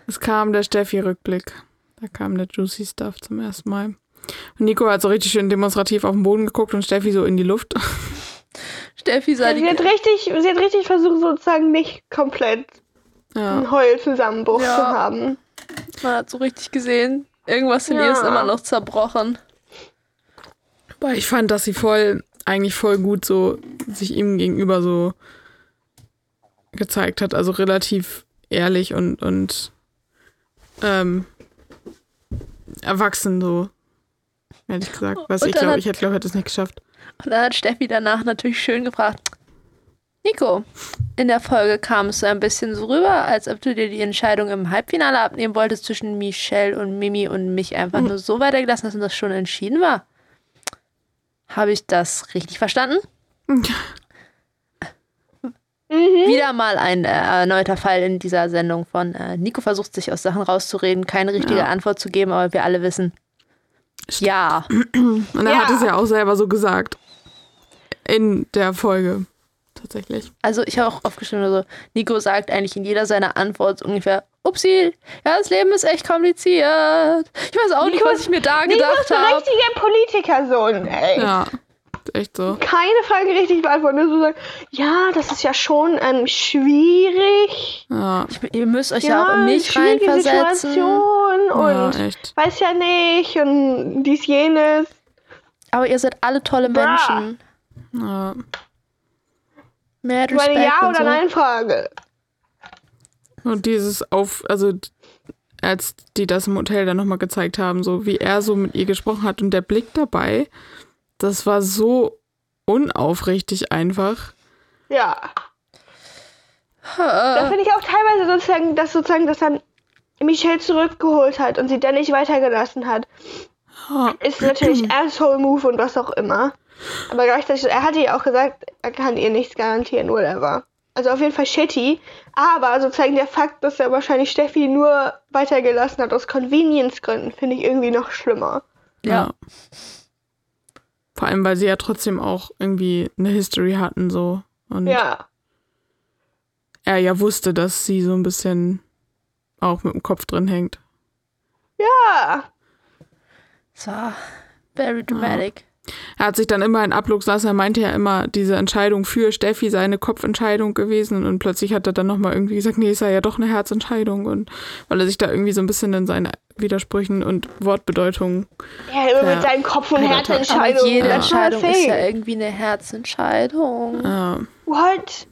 Es kam der Steffi-Rückblick. Da kam der Juicy Stuff zum ersten Mal. Und Nico hat so richtig schön demonstrativ auf den Boden geguckt und Steffi so in die Luft. Steffi sah Sie die. hat richtig, sie hat richtig versucht, sozusagen nicht komplett Ja. einen Heulzusammenbruch Ja. zu haben. Man hat so richtig gesehen, irgendwas in ihr ist Ja. immer noch zerbrochen. Aber ich fand, dass sie voll, eigentlich voll gut so sich ihm gegenüber so gezeigt hat. Also relativ ehrlich und, und ähm, erwachsen so. Ehrlich gesagt. Was ich glaube, ich hätte, glaube hätte es nicht geschafft. Und dann hat Steffi danach natürlich schön gefragt, Nico, in der Folge kam es so ein bisschen so rüber, als ob du dir die Entscheidung im Halbfinale abnehmen wolltest zwischen Michelle und Mimi und mich einfach nur so weitergelassen hast und das schon entschieden war. Habe ich das richtig verstanden? Wieder mal ein äh, erneuter Fall in dieser Sendung von äh, Nico versucht sich aus Sachen rauszureden, keine richtige Ja. Antwort zu geben, aber wir alle wissen, ja. Und er Ja. hat es ja auch selber so gesagt. In der Folge. Tatsächlich. Also ich habe auch aufgeschrieben, also Nico sagt eigentlich in jeder seiner Antworten ungefähr, upsi, ja, das Leben ist echt kompliziert. Ich weiß auch nicht, Nico was ich mir da Nico gedacht ist ein habe. richtiger Politikersohn, ey. Ja. Echt so. Keine Frage richtig beantworten. Nur so sagen, ja, das ist ja schon ähm, schwierig. Ja. Ich, ihr müsst euch ja, auch in mich reinversetzen. Situation Ja, und echt. weiß ja nicht und dies, jenes. Aber ihr seid alle tolle Bra. Menschen. Ja. Mehr Meine Respekt Ja- und oder so. Nein-Frage. Und dieses auf, also als die das im Hotel dann nochmal gezeigt haben, so wie er so mit ihr gesprochen hat und der Blick dabei, das war so unaufrichtig einfach. Ja. Da finde ich auch teilweise sozusagen, dass sozusagen, dass dann Michelle zurückgeholt hat und sie dann nicht weitergelassen hat. Ist natürlich Asshole-Move und was auch immer. Aber gleichzeitig, er hatte ja auch gesagt, er kann ihr nichts garantieren, whatever. Also auf jeden Fall shitty. Aber sozusagen der Fakt, dass er wahrscheinlich Steffi nur weitergelassen hat aus Convenience-Gründen, finde ich irgendwie noch schlimmer. ja. Vor allem, weil sie ja trotzdem auch irgendwie eine History hatten, so. Und Ja. er ja wusste, dass sie so ein bisschen auch mit dem Kopf drin hängt. Ja. War very dramatic. Er hat sich dann immer in Ablux lassen, er meinte ja immer, diese Entscheidung für Steffi sei eine Kopfentscheidung gewesen und plötzlich hat er dann nochmal irgendwie gesagt, nee, es sei ja doch eine Herzentscheidung und weil er sich da irgendwie so ein bisschen in seinen Widersprüchen und Wortbedeutungen Ja, immer Ja. mit seinen Kopf- und Ja, Herzentscheidungen. jede that's not a Entscheidung ist ja irgendwie eine Herzentscheidung. Ja. What?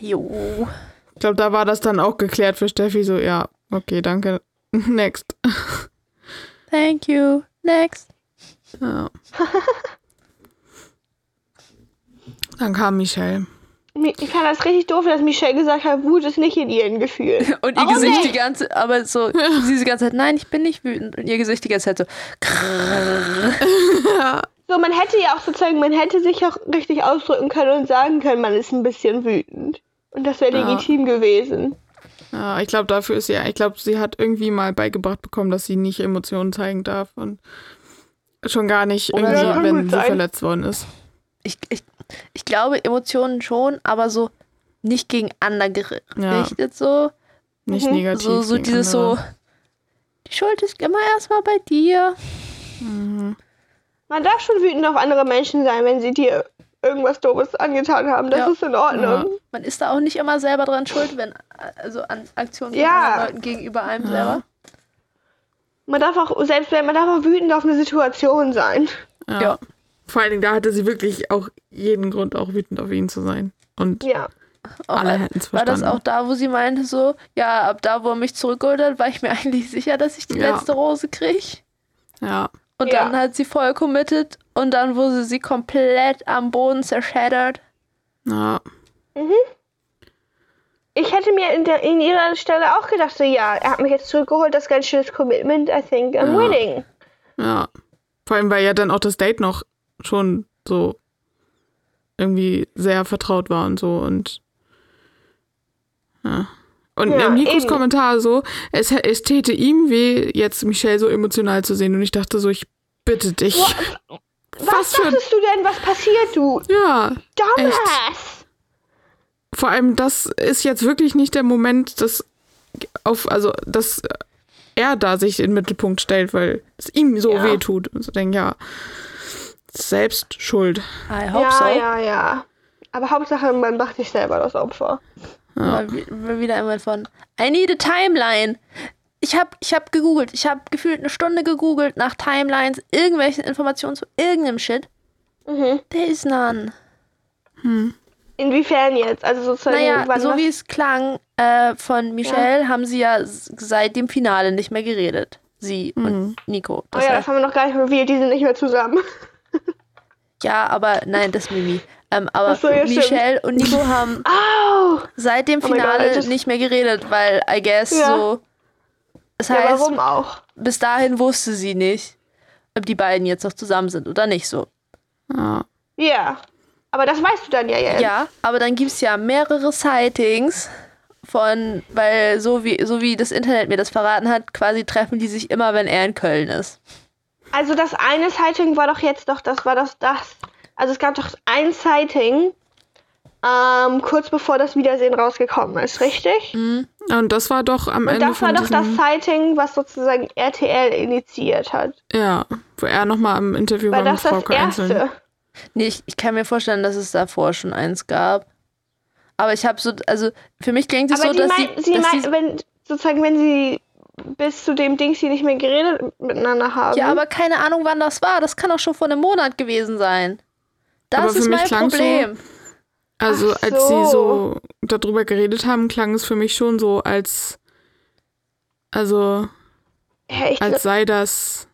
Jo. Ich glaube, da war das dann auch geklärt für Steffi, so, ja, okay, danke. Next. Thank you. Next. Ja. Dann kam Michelle. Ich fand das richtig doof, dass Michelle gesagt hat, Wut ist nicht in ihren Gefühlen. Und ihr Warum Gesicht nicht? die ganze, aber so, sie die ganze Zeit, nein, ich bin nicht wütend. Und ihr Gesicht die ganze Zeit so, krrrr. So, man hätte ja auch sozusagen, man hätte sich auch richtig ausdrücken können und sagen können, man ist ein bisschen wütend. Und das wäre Ja. legitim gewesen. Ja, ich glaube, dafür ist sie, ich glaube, sie hat irgendwie mal beigebracht bekommen, dass sie nicht Emotionen zeigen darf und schon gar nicht Oder irgendwie, Ja, wenn sie sein. verletzt worden ist. Ich, ich, ich glaube, Emotionen schon, aber so nicht gegen andere gerichtet so. Nicht Mhm. negativ. So, so gegen dieses andere. so, die Schuld ist immer erstmal bei dir. Mhm. Man darf schon wütend auf andere Menschen sein, wenn sie dir irgendwas Doofes angetan haben. Das Ja. ist in Ordnung. Man ist da auch nicht immer selber dran schuld, wenn, also an Aktionen von Ja. Leuten gegenüber einem selber. Man darf auch, selbst wenn man darf auch wütend auf eine Situation sein. Ja. Ja. Vor allen Dingen, da hatte sie wirklich auch jeden Grund, auch wütend auf ihn zu sein. Und Ja. Auch, alle äh, hätten es war das verstanden. auch da, wo sie meinte so, ja, ab da, wo er mich zurückgeholt hat, war ich mir eigentlich sicher, dass ich die Ja. letzte Rose kriege. ja. Und Ja. dann hat sie voll committed und dann wurde sie komplett am Boden zerschädert. Ja. Ich hätte mir in, der, in ihrer Stelle auch gedacht, so ja, er hat mich jetzt zurückgeholt, das ist ganz schönes Commitment. I think I'm Ja. winning. Ja. Vor allem, weil ja dann auch das Date noch schon so irgendwie sehr vertraut war und so und ja. Und Ja, Nikos eben. Kommentar so, es, es täte ihm weh, jetzt Michelle so emotional zu sehen. Und ich dachte so, ich bitte dich. Was für- dachtest du denn, was passiert, du Ja, Dumbass? Vor allem das ist jetzt wirklich nicht der Moment, dass auf, also dass er da sich in den Mittelpunkt stellt, weil es ihm so Ja. weh tut. Und so denke, ja, selbst schuld. I hope Ja, so. ja, ja. Aber Hauptsache, man macht sich selber das Opfer. Ja. Mal wieder einmal von I need a timeline. Ich habe ich hab gegoogelt. Ich habe gefühlt eine Stunde gegoogelt nach Timelines, irgendwelche Informationen zu irgendeinem Shit. Mhm. There is none. Inwiefern jetzt? Also sozusagen, Naja, so wie es klang äh, von Michelle, haben sie ja seit dem Finale nicht mehr geredet. Sie und Nico. Oh Das ja, heißt- das haben wir noch gar nicht revealed, die sind nicht mehr zusammen. ja, aber nein, das ist Mimi. Ähm, aber so, ja, stimmt. Michelle und Nico haben Au! seit dem Oh Finale das- nicht mehr geredet, weil I guess Ja. so. Das Ja, heißt, warum auch? bis dahin wusste sie nicht, ob die beiden jetzt noch zusammen sind oder nicht so. Ja. Ja. Aber das weißt du dann ja jetzt. Ja, aber dann gibt es ja mehrere Sightings von, weil so wie, so wie das Internet mir das verraten hat, quasi treffen die sich immer, wenn er in Köln ist. Also das eine Sighting war doch jetzt doch, das war das, das. Also es gab doch ein Sighting, ähm, kurz bevor das Wiedersehen rausgekommen ist, richtig? Und das war doch am Und Ende das war von doch das Sighting, was sozusagen RTL initiiert hat. ja, wo er nochmal im Interview Weil war mit das das Einzeln. erste. Nee, ich, ich kann mir vorstellen, dass es davor schon eins gab. Aber ich habe so, also für mich klingt es Aber so, die dass mein, sie, sie dass mein, sie wenn sozusagen, wenn sie bis zu dem Dings sie nicht mehr geredet miteinander haben. ja, aber keine Ahnung, wann das war. Das kann auch schon vor einem Monat gewesen sein. Das ist mich mein klang's so- Problem. Also Ach als sie so. so darüber geredet haben, klang es für mich schon so, als also ja, als sei das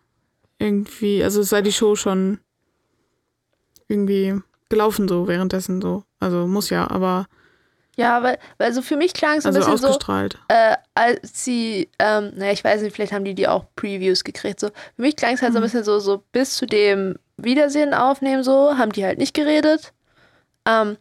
irgendwie, also sei die Show schon irgendwie gelaufen so währenddessen so. Also muss ja, aber Ja, weil, weil so für mich klang es ein also bisschen so, ausgestrahlt. äh, als sie, ähm, naja, ich weiß nicht, vielleicht haben die die auch Previews gekriegt. So. Für mich klang es halt so ein bisschen so, so bis zu dem Wiedersehen aufnehmen, so, haben die halt nicht geredet. Ähm,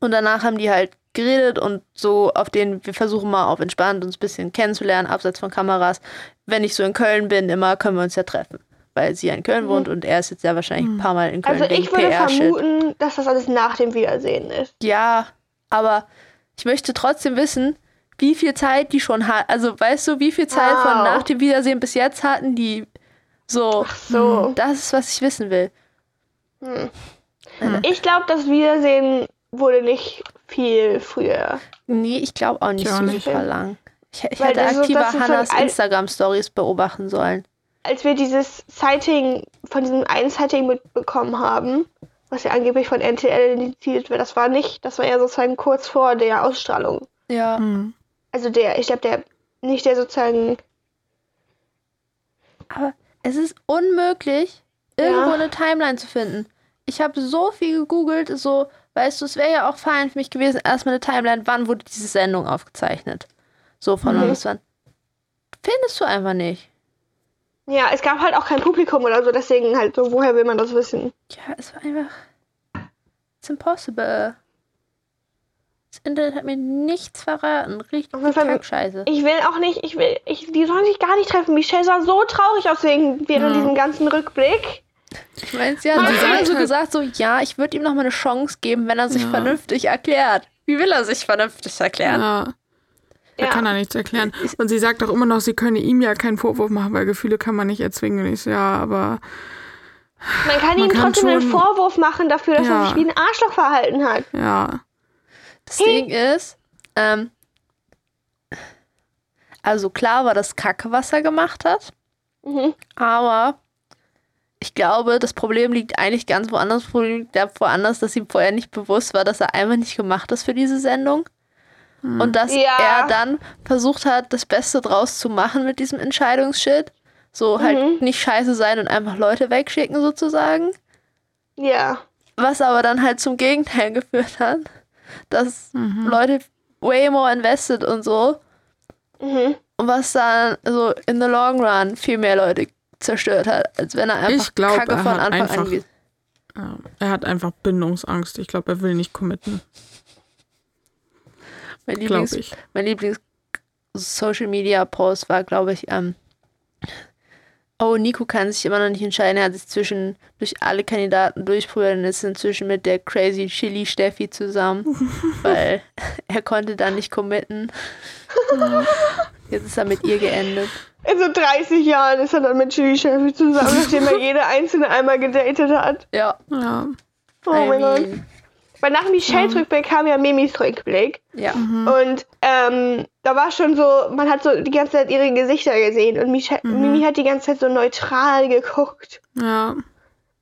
und danach haben die halt geredet und so auf den, wir versuchen mal auf entspannt uns ein bisschen kennenzulernen, abseits von Kameras. Wenn ich so in Köln bin, immer können wir uns ja treffen. Weil sie ja in Köln wohnt und er ist jetzt ja wahrscheinlich ein paar Mal in Köln also ich würde vermuten, dass das alles nach dem Wiedersehen ist. Ja, aber ich möchte trotzdem wissen, wie viel Zeit die schon hat. Also weißt du, wie viel Zeit von Wow. nach dem Wiedersehen bis jetzt hatten die so. So. Das ist, was ich wissen will. Ich glaube, das Wiedersehen wurde nicht viel früher. Nee, ich glaube auch nicht Ich auch so nicht. super lang. Ich, ich hätte aktiver so Hannas Instagram-Stories beobachten sollen. Als wir dieses Sighting von diesem einen Sighting mitbekommen haben, was ja angeblich von NTL initiiert wird, das war nicht, das war ja sozusagen kurz vor der Ausstrahlung. Ja. Hm. Also der, ich glaube, der, nicht der sozusagen, Aber es ist unmöglich, irgendwo Ja. eine Timeline zu finden. Ich habe so viel gegoogelt, so, weißt du, es wäre ja auch fein für mich gewesen, erstmal eine Timeline, wann wurde diese Sendung aufgezeichnet. So von wann Mhm. bis wann. Findest du einfach nicht. Ja, es gab halt auch kein Publikum oder so, deswegen halt so, woher will man das wissen? Ja, es war einfach. It's impossible. Das Internet hat mir nichts verraten. Richtig Kackscheiße. Ich will auch nicht, ich will, ich, die sollen sich gar nicht treffen. Michelle sah so traurig aus wegen, während Ja. diesem ganzen Rückblick. Ich meine, sie hat sagt so gesagt, so, ja, ich würde ihm noch mal eine Chance geben, wenn er sich Ja. vernünftig erklärt. Wie will er sich vernünftig erklären? Ja. Da Ja. kann er nichts erklären. Und sie sagt auch immer noch, sie könne ihm ja keinen Vorwurf machen, weil Gefühle kann man nicht erzwingen. Und ich so, ja, aber Man kann Man ihm kann trotzdem einen schon- Vorwurf machen dafür, dass er Ja. sich wie ein Arschloch verhalten hat. ja. Das Ding ist, ähm, also klar war das Kacke, was er gemacht hat, Mhm. aber ich glaube, das Problem liegt eigentlich ganz woanders. Das Problem liegt da woanders, dass ihm vorher nicht bewusst war, dass er einfach nicht gemacht ist für diese Sendung. Und dass Ja. er dann versucht hat, das Beste draus zu machen mit diesem Entscheidungsshit. So halt Mhm. nicht scheiße sein und einfach Leute wegschicken sozusagen. Ja. Was aber dann halt zum Gegenteil geführt hat, dass Mhm. Leute way more invested und so. Mhm. Und was dann so in the long run viel mehr Leute zerstört hat, als wenn er einfach Ich glaub, Kacke er von Anfang einfach- an. Er hat einfach Bindungsangst. Ich glaube, er will nicht committen. Mein Lieblings, ich. mein Lieblings Social Media Post war, glaube ich, ähm, oh, Nico kann sich immer noch nicht entscheiden. Er hat sich zwischen durch alle Kandidaten durchprobiert und ist inzwischen mit der crazy Chili Steffi zusammen, weil er konnte dann nicht committen. Jetzt ist er mit ihr geendet. In so 30 Jahren ist er dann mit Chili Chevy zusammen, nachdem er jede einzelne einmal gedatet hat. Ja. Ja. Oh I mein Gott. Weil nach Michelles Rückblick kam ja Mimis Rückblick. Ja. Und ähm, da war schon so, man hat so die ganze Zeit ihre Gesichter gesehen. Und Michelle, Mimi hat die ganze Zeit so neutral geguckt. Ja.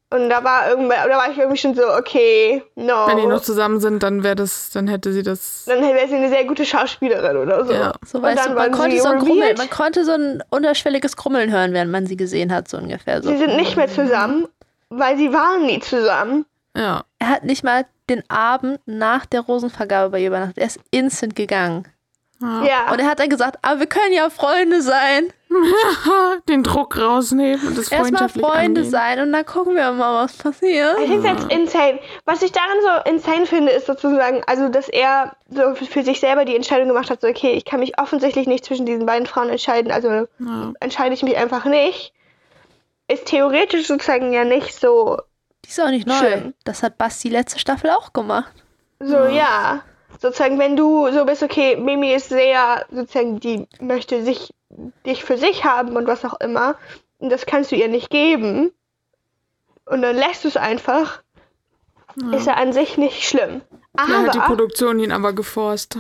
Und da war irgendwann, da war ich irgendwie schon so, okay, no. Wenn die noch zusammen sind, dann wäre das, dann hätte sie das. dann wäre sie eine sehr gute Schauspielerin oder so. Ja. So Und weißt dann du, man konnte so ein revealed. man konnte so ein unterschwelliges Grummeln hören, während man sie gesehen hat, so ungefähr. So. Sie sind nicht mehr zusammen, weil sie waren nie zusammen. Ja. Er hat nicht mal den Abend nach der Rosenvergabe bei ihr übernachtet. Er ist instant gegangen. ja. Ja. Und er hat dann gesagt, aber wir können ja Freunde sein. Den Druck rausnehmen und das Erstmal Freunde angehen. sein und dann gucken wir mal, was passiert. I think that's insane. Was ich daran so insane finde, ist sozusagen, also dass er so für sich selber die Entscheidung gemacht hat, so okay, ich kann mich offensichtlich nicht zwischen diesen beiden Frauen entscheiden, also Ja. entscheide ich mich einfach nicht. Ist theoretisch sozusagen ja nicht so, Die ist auch nicht neu. Schön. Das hat Basti letzte Staffel auch gemacht. so ja. Sozusagen, wenn du so bist, okay, Mimi ist sehr, sozusagen, die möchte sich, dich für sich haben und was auch immer. Und das kannst du ihr nicht geben. Und dann lässt du es einfach. Ist ja an sich nicht schlimm. Da hat die Aber, Produktion ihn aber geforst.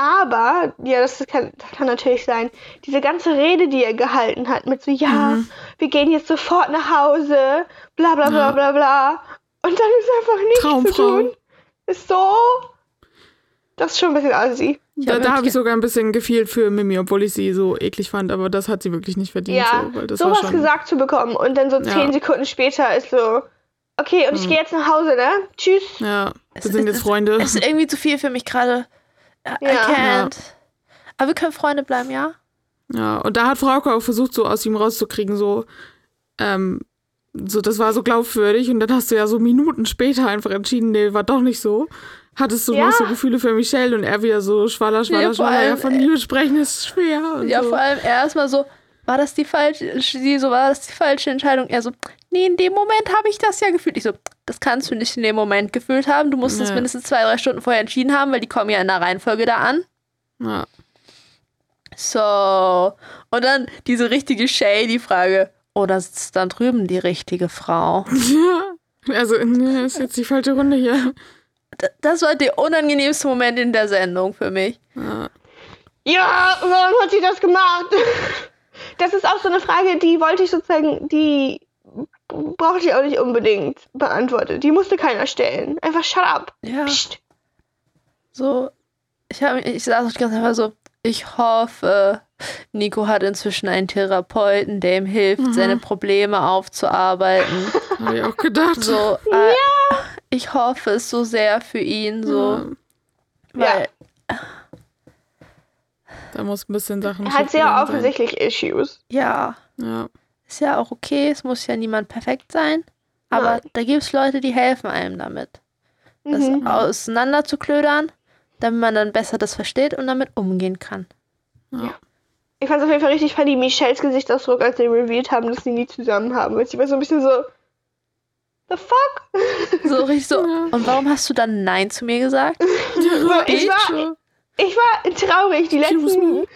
Aber, ja, das kann, das kann natürlich sein, diese ganze Rede, die er gehalten hat, mit so, ja, wir gehen jetzt sofort nach Hause, bla bla bla Ja. bla bla. Und dann ist einfach nichts zu Traumfrau. tun. Ist so. Das ist schon ein bisschen assi. Da, hab da habe ich sogar ein bisschen gefehlt für Mimi, obwohl ich sie so eklig fand, aber das hat sie wirklich nicht verdient. Ja, so, weil das war sowas schon, gesagt zu bekommen und dann so Ja. zehn Sekunden später ist so, okay, und ich gehe jetzt nach Hause, ne? Tschüss. Ja, Es wir sind ist- jetzt Freunde. Es ist irgendwie zu viel für mich gerade. I Ja. can't. Aber wir können Freunde bleiben, ja? Ja, und da hat Frauke auch versucht, so aus ihm rauszukriegen, so, ähm, so, das war so glaubwürdig und dann hast du ja so Minuten später einfach entschieden, nee, war doch nicht so. Hattest du Ja. noch so Gefühle für Michelle und er wieder so schwaller, schwaller, Ja, schwaller, ja, allem, von äh, Liebe sprechen ist schwer. Und Ja, so. vor allem erstmal so, war das die falsche, so, war das die falsche Entscheidung? Er so, nee, in dem Moment habe ich das ja gefühlt. Ich so, das kannst du nicht in dem Moment gefühlt haben. Du musst es Ja. mindestens zwei, drei Stunden vorher entschieden haben, weil die kommen ja in der Reihenfolge da an. Ja. So. Und dann diese richtige shady Frage. Oder sitzt dann drüben die richtige Frau? ja. Also, nee, ist jetzt die falsche Runde hier. D das war der unangenehmste Moment in der Sendung für mich. Ja. Ja, warum hat sie das gemacht? Das ist auch so eine Frage, die wollte ich sozusagen, die brauchte ich auch nicht unbedingt beantwortet. Die musste keiner stellen. Einfach shut up. Ja. Psst. So, ich habe ich saß auch die ganze Zeit so, ich hoffe, Nico hat inzwischen einen Therapeuten, der ihm hilft, seine Probleme aufzuarbeiten. Habe ich auch gedacht. So, äh, ich hoffe es so sehr für ihn, so, Ja. weil Da Da muss ein bisschen Sachen. Er hat sehr schiefgegangen sein. offensichtlich Issues. Ja, Ja. Ist ja auch okay. Es muss ja niemand perfekt sein. Aber Nein. da gibt es Leute, die helfen einem damit. Das Mhm. auseinander zu klödern, damit man dann besser das versteht und damit umgehen kann. Ich fand es auf jeden Fall richtig funny, Michelles Gesichtsausdruck, als sie revealed haben, dass sie nie zusammen haben. Sie war so ein bisschen so. The fuck? So richtig so. Und warum hast du dann Nein zu mir gesagt? So, ich, war, ich war traurig die letzten,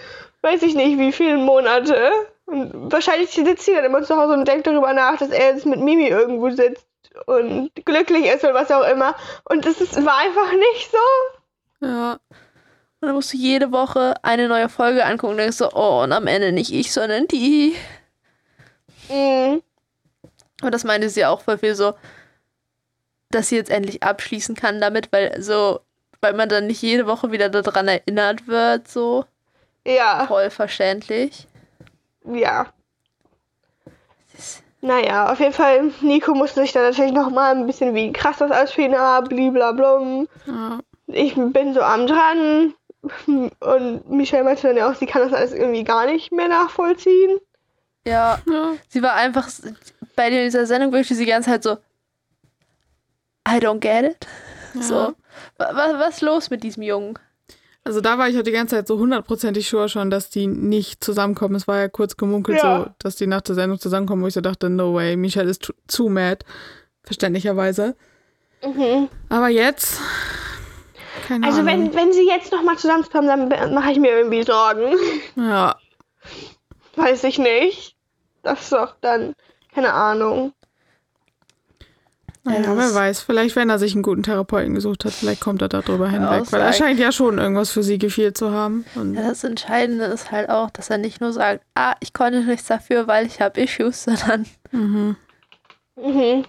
weiß ich nicht, wie viele Monate. Und wahrscheinlich sitzt sie dann immer zu Hause und denkt darüber nach, dass er jetzt mit Mimi irgendwo sitzt und glücklich ist oder was auch immer. Und das ist, war einfach nicht so. Ja. Und dann musst du jede Woche eine neue Folge angucken und denkst so, oh, und am Ende nicht ich, sondern die. Mhm. Und das meinte sie auch voll viel so, dass sie jetzt endlich abschließen kann damit, weil so, weil man dann nicht jede Woche wieder daran erinnert wird, so. Ja, Voll verständlich. Ja. Naja, auf jeden Fall, Nico musste sich dann natürlich nochmal ein bisschen wie krass das alles für ihn ab, bliblablum. ja. Ich bin so am dran. Und Michelle meinte dann ja auch, sie kann das alles irgendwie gar nicht mehr nachvollziehen. Ja, ja. sie war einfach, bei dieser Sendung sie die ganze Zeit so, I don't get it. So, wa- wa- was ist los mit diesem Jungen? Also da war ich halt die ganze Zeit so hundertprozentig sure schon, dass die nicht zusammenkommen. Es war ja kurz gemunkelt Ja. so, dass die nach der Sendung zusammenkommen, wo ich so dachte, no way, Michelle ist zu, mad. Verständlicherweise. Mhm. Aber jetzt, keine Also Ahnung. wenn, wenn sie jetzt nochmal zusammenkommen, dann mache ich mir irgendwie Sorgen. ja, Weiß ich nicht. Das ist doch dann, keine Ahnung. Naja, Es wer weiß. Vielleicht, wenn er sich einen guten Therapeuten gesucht hat, vielleicht kommt er darüber hinweg. Weil er scheint ja schon irgendwas für sie gefehlt zu haben. Und Ja, das Entscheidende ist halt auch, dass er nicht nur sagt, ah, ich konnte nichts dafür, weil ich habe Issues, sondern mhm. Mhm.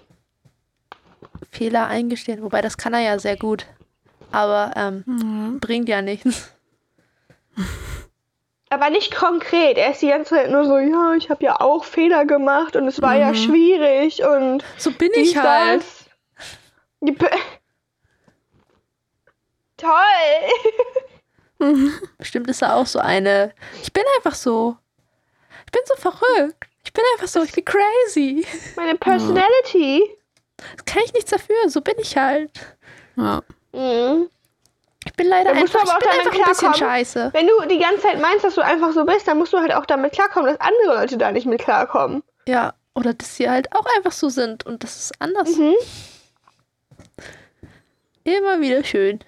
Fehler eingestehen. Wobei, das kann er ja sehr gut. Aber ähm, bringt ja nichts. Aber nicht konkret. Er ist die ganze Zeit nur so, ja, ich habe ja auch Fehler gemacht und es war ja schwierig und So bin ich halt. Toll. Bestimmt ist er auch so eine. Ich bin einfach so. Ich bin so verrückt. Ich bin einfach so. Ich bin crazy. Meine Personality. Das kann ich nichts dafür. So bin ich halt. ja. Mhm. Ich bin leider Da musst du einfach, aber ich auch bin damit einfach ein bisschen klarkommen. scheiße. Wenn du die ganze Zeit meinst, dass du einfach so bist, dann musst du halt auch damit klarkommen, dass andere Leute da nicht mit klarkommen. Ja, oder dass sie halt auch einfach so sind und das ist anders. Mhm. Immer wieder schön.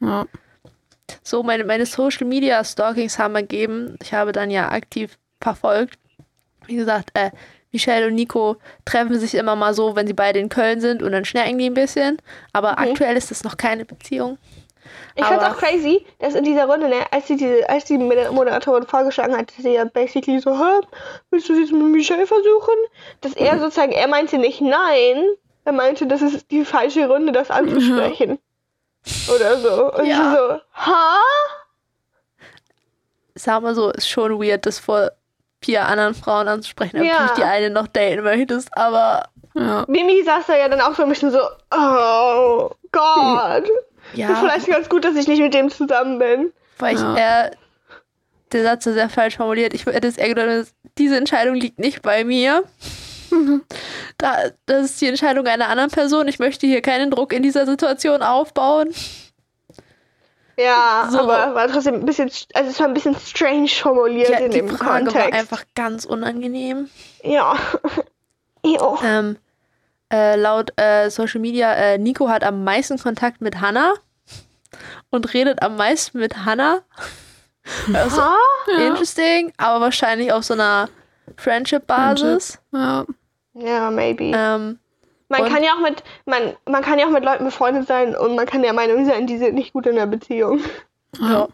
ja. So, meine, meine Social Media Stalkings haben ergeben. Ich habe dann ja aktiv verfolgt. Wie gesagt, äh, Michelle und Nico treffen sich immer mal so, wenn sie beide in Köln sind und dann schnacken die ein bisschen. Aber aktuell ist das noch keine Beziehung. Ich fand's auch crazy, dass in dieser Runde, ne, als die, diese, als die Moderatorin vorgeschlagen hat, sie ja basically so, Hä, willst du es jetzt mit Michelle versuchen? Dass er sozusagen, er meinte nicht nein, er meinte, das ist die falsche Runde, das anzusprechen. Oder so. Und Ja. sie so, ha? Sag mal so, ist schon weird, das vor vier anderen Frauen anzusprechen, ob Ja. du nicht die eine noch daten möchtest. Aber ja. Mimi saß da ja dann auch so ein bisschen so, oh Gott. Ja, Ist vielleicht ganz gut, dass ich nicht mit dem zusammen bin. weil ich Ja. eher, der Satz ist sehr falsch formuliert. Ich hätte es eher gedacht, diese Entscheidung liegt nicht bei mir. Da, das ist die Entscheidung einer anderen Person. Ich möchte hier keinen Druck in dieser Situation aufbauen. Ja, So. aber war trotzdem ein bisschen, also es war ein bisschen strange formuliert Ja, in die dem Frage Kontext. war einfach ganz unangenehm. Ja. Ähm, äh, laut äh, Social Media, äh, Nico hat am meisten Kontakt mit Hannah und redet am meisten mit Hannah. Also, Ha? interesting, aber wahrscheinlich auf so einer Friendship-Basis. ja. Ja, maybe. Ähm, man kann ja auch mit, man, man kann ja auch mit Leuten befreundet sein und man kann der Meinung sein, die sind nicht gut in der Beziehung. ja.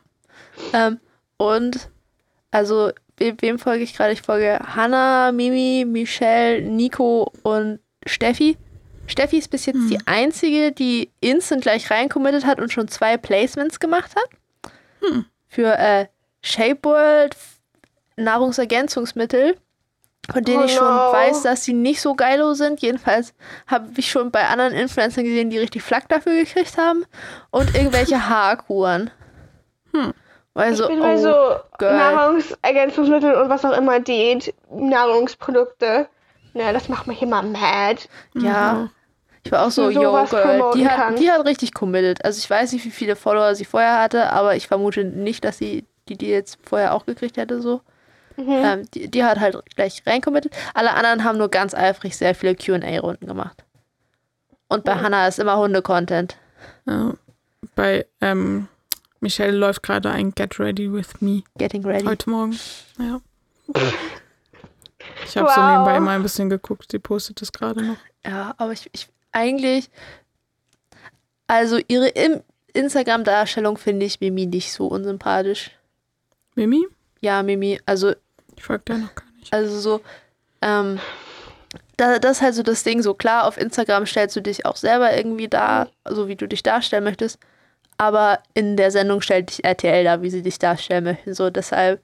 Ähm, und also, we wem folge ich gerade? Ich folge Hannah, Mimi, Michelle, Nico und Steffi. Steffi ist bis jetzt die einzige, die instant gleich reinkommittet hat und schon zwei Placements gemacht hat. Für äh, Shape World Nahrungsergänzungsmittel, von denen Oh ich schon no. weiß, dass sie nicht so geilo sind. Jedenfalls habe ich schon bei anderen Influencern gesehen, die richtig Flack dafür gekriegt haben. Und irgendwelche Haarkuren. Weil Ich so, bin bei oh, so Girl. Nahrungsergänzungsmitteln und was auch immer, Diät, Nahrungsprodukte. Ne, das macht mich immer mad. ja. Ich war auch so, yo, Girl, die hat, die hat richtig committed. Also ich weiß nicht, wie viele Follower sie vorher hatte, aber ich vermute nicht, dass sie die, die jetzt vorher auch gekriegt hätte, so. Mhm. Ähm, die, die hat halt gleich reincommitted. Alle anderen haben nur ganz eifrig sehr viele Q&A-Runden gemacht. Und bei Hannah ist immer Hunde-Content. Ja. Bei ähm, Michelle läuft gerade ein Get Ready With Me Getting ready. heute Morgen. Ja. Ich habe so Wow. nebenbei mal ein bisschen geguckt. Sie postet das gerade noch. Ja, aber ich, ich eigentlich, also ihre Instagram-Darstellung finde ich Mimi nicht so unsympathisch. Mimi? Ja, Mimi, also, Ich folge da noch gar nicht. also so, ähm, da, das ist halt so das Ding, so klar, auf Instagram stellst du dich auch selber irgendwie dar, so wie du dich darstellen möchtest, aber in der Sendung stellt dich RTL da, wie sie dich darstellen möchten, so deshalb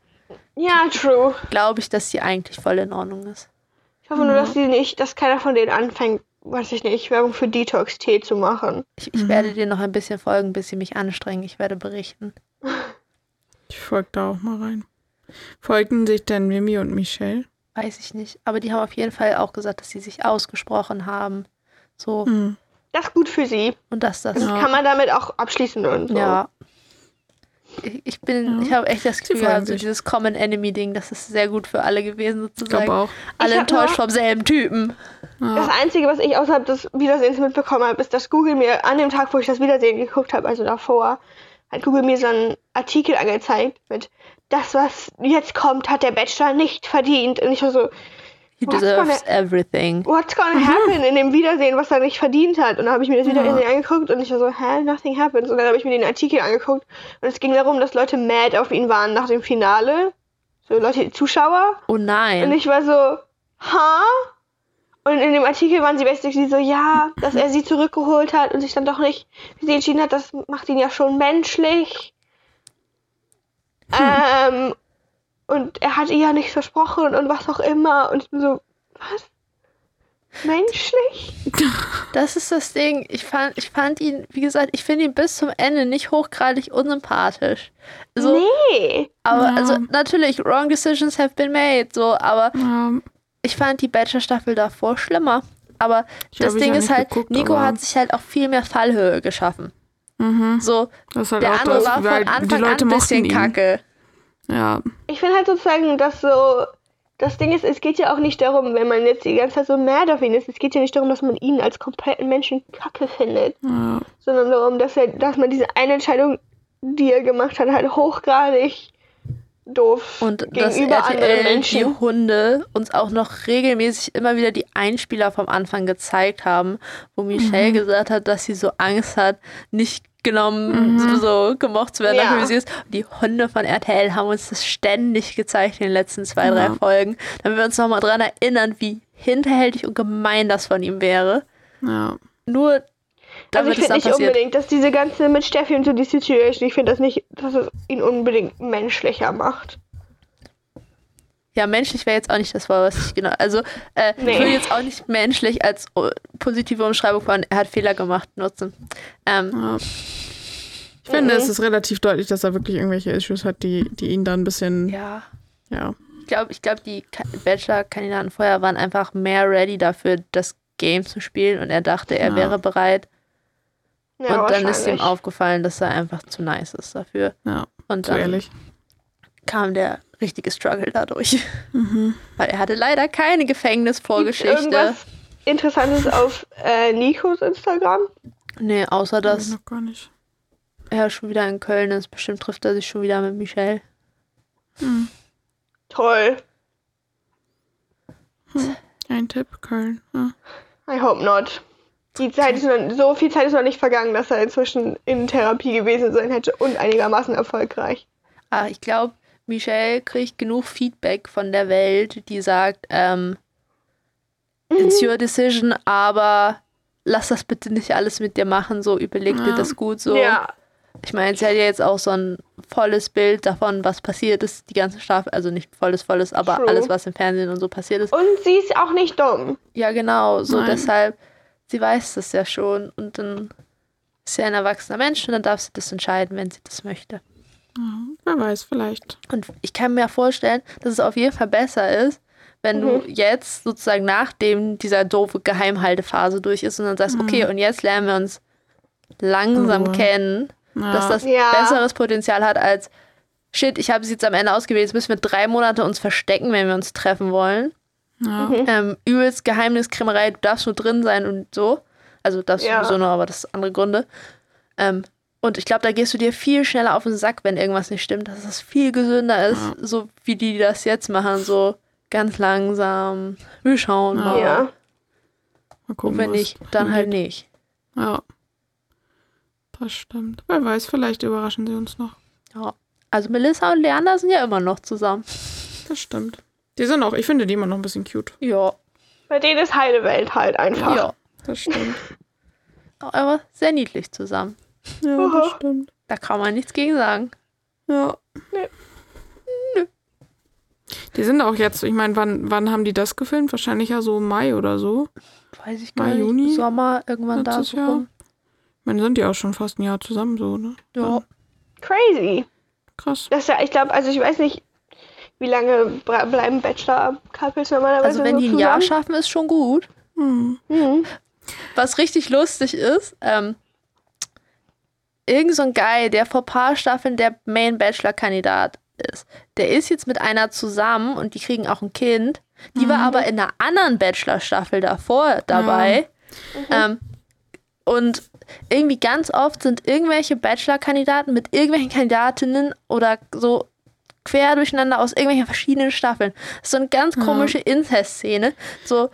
Ja, true. glaube ich, dass sie eigentlich voll in Ordnung ist. Ich hoffe nur, dass die nicht, dass keiner von denen anfängt, weiß ich nicht, Werbung für Detox-Tee zu machen. Ich, ich werde dir noch ein bisschen folgen, bis sie mich anstrengen, ich werde berichten. Ich folge da auch mal rein. Folgen sich denn Mimi und Michelle? Weiß ich nicht. Aber die haben auf jeden Fall auch gesagt, dass sie sich ausgesprochen haben. So. Hm. Das ist gut für sie. Und dass das. Das Ja. kann man damit auch abschließen und so. Ja. Ich, ich bin, ich habe echt das Gefühl freuen gehabt, so sich. dieses Common Enemy Ding, das ist sehr gut für alle gewesen, Ich glaube sozusagen. auch. Alle Ich enttäuscht vom selben Typen. Das Einzige, was ich außerhalb des Wiedersehens mitbekommen habe, ist, dass Google mir an dem Tag, wo ich das Wiedersehen geguckt habe, also davor, hat Google mir so einen Artikel angezeigt mit das, was jetzt kommt, hat der Bachelor nicht verdient. Und ich war so, He Was deserves gonna- everything. what's gonna happen in dem Wiedersehen, was er nicht verdient hat? Und dann habe ich mir das Wiedersehen angeguckt und ich war so, hä, nothing happens. Und dann habe ich mir den Artikel angeguckt und es ging darum, dass Leute mad auf ihn waren nach dem Finale. So Leute, die Zuschauer. Oh Und nein. ich war so, ha? Und in dem Artikel waren sie basically so, ja, dass er sie zurückgeholt hat und sich dann doch nicht für sie entschieden hat, das macht ihn ja schon menschlich. Ähm, und er hat ihr ja nichts versprochen und was auch immer. Und ich bin so, was? Menschlich? Das ist das Ding. Ich fand, ich fand ihn, wie gesagt, ich finde ihn bis zum Ende nicht hochgradig unsympathisch. So, nee. aber Ja. also natürlich, wrong decisions have been made, so, aber Ja, ich fand die Bachelor-Staffel davor schlimmer. Aber Ich das Ding ist nicht halt, geguckt, Nico aber- hat sich halt auch viel mehr Fallhöhe geschaffen. mhm. So, halt der auch andere das, war von Anfang die Leute an ein bisschen ihn. kacke. Ja, Ich finde halt sozusagen, dass so. Das Ding ist, es geht ja auch nicht darum, wenn man jetzt die ganze Zeit so mad auf ihn ist, es geht ja nicht darum, dass man ihn als kompletten Menschen kacke findet. ja. sondern darum, dass er, dass man diese eine Entscheidung, die er gemacht hat, halt hochgradig doof Und dass gegenüber anderen RTL die Menschen. Hunde uns auch noch regelmäßig immer wieder die Einspieler vom Anfang gezeigt haben, wo Mhm. Michelle gesagt hat, dass sie so Angst hat, nicht genommen, so, so gemocht zu werden, Mhm. Ja. dafür, wie sie ist. Und die Hunde von RTL haben uns das ständig gezeigt in den letzten zwei, drei Ja. Folgen, damit wir uns nochmal dran erinnern, wie hinterhältig und gemein das von ihm wäre. ja. Nur Also damit ich es finde nicht passiert. unbedingt, dass diese ganze mit Steffi und so die Situation, ich finde das nicht, dass es ihn unbedingt menschlicher macht. Ja, menschlich wäre jetzt auch nicht das Wort, was ich genau. Also, äh, Nee. ich würde jetzt auch nicht menschlich als äh, positive Umschreibung von er hat Fehler gemacht nutzen. Ähm, ja. Ich finde, Mhm. es ist relativ deutlich, dass er wirklich irgendwelche Issues hat, die, die ihn dann ein bisschen, ja. ja. Ich glaube, ich glaub, die Ka- Bachelor-Kandidaten vorher waren einfach mehr ready dafür, das Game zu spielen und er dachte, er Ja. wäre bereit. Ja, und dann ist ihm aufgefallen, dass er einfach zu nice ist dafür. ja, Und dann ehrlich. Kam der richtige Struggle dadurch. Mhm. Weil er hatte leider keine Gefängnisvorgeschichte. irgendwas Interessantes auf äh, Nikos Instagram? Nee, außer Das dass noch gar nicht. er schon wieder in Köln ist. Bestimmt trifft er sich schon wieder mit Michelle. Toll. Ein Tipp, Köln. Ja. I hope not. Die Zeit ist noch, so viel Zeit ist noch nicht vergangen, dass er inzwischen in Therapie gewesen sein hätte und einigermaßen erfolgreich. Ah, ich glaube, Michelle kriegt genug Feedback von der Welt, die sagt, ähm, it's your decision, aber lass das bitte nicht alles mit dir machen, so überleg dir das gut so. Ja, Ich meine, sie hat ja jetzt auch so ein volles Bild davon, was passiert ist, die ganze Staffel, also nicht volles, volles, aber True. alles, was im Fernsehen und so passiert ist. und sie ist auch nicht dumm. Ja, genau, so Nein. deshalb, sie weiß das ja schon und dann ist sie ein erwachsener Mensch und dann darf sie das entscheiden, wenn sie das möchte. Wer weiß, vielleicht. Und ich kann mir vorstellen, dass es auf jeden Fall besser ist, wenn du jetzt sozusagen nachdem dieser doofe Geheimhaltephase durch ist und dann sagst, okay, und jetzt lernen wir uns langsam Ruhe. kennen, Ja. dass das Ja. besseres Potenzial hat als shit, ich habe sie jetzt am Ende ausgewählt, jetzt müssen wir drei Monate uns verstecken, wenn wir uns treffen wollen. ja. Ähm, übelst Geheimniskrämerei, du darfst nur drin sein und so. Also das Ja. sowieso nur, aber das ist andere Gründe. Ähm, und ich glaube, da gehst du dir viel schneller auf den Sack, wenn irgendwas nicht stimmt, dass es viel gesünder ist, so wie die das jetzt machen, so ganz langsam. Wir schauen mal. Ja. Mal Und gucken, wenn was nicht, dann halt angeht. nicht. Ja. Das stimmt. Wer weiß, vielleicht überraschen sie uns noch. Ja. Also Melissa und Leander sind ja immer noch zusammen. Das stimmt. Die sind auch, ich finde die immer noch ein bisschen cute. Ja. Bei denen ist heile Welt halt einfach. Ja. Das stimmt. Aber sehr niedlich zusammen. Ja, das stimmt. Da kann man nichts gegen sagen. Ja. Nee. Die sind auch jetzt, ich meine, wann, wann haben die das gefilmt? Wahrscheinlich ja so im Mai oder so. Weiß ich gar Mai, nicht. Juni Sommer, irgendwann da so Jahr. rum. Ich meine, sind die auch schon fast ein Jahr zusammen so, ne? Ja. Crazy. Krass. Das ist ja, ich glaube, also ich weiß nicht, wie lange bleiben Bachelor-Couples normalerweise Also wenn so die ein Jahr schaffen, ist schon gut. Hm. Mhm. Was richtig lustig ist, ähm, irgend so ein Guy, der vor paar Staffeln der Main Bachelor-Kandidat ist, der ist jetzt mit einer zusammen und die kriegen auch ein Kind. Die war aber in einer anderen Bachelor-Staffel davor dabei. Ähm, und irgendwie ganz oft sind irgendwelche Bachelor-Kandidaten mit irgendwelchen Kandidatinnen oder so quer durcheinander aus irgendwelchen verschiedenen Staffeln. Das ist so eine ganz komische Incest-Szene. So,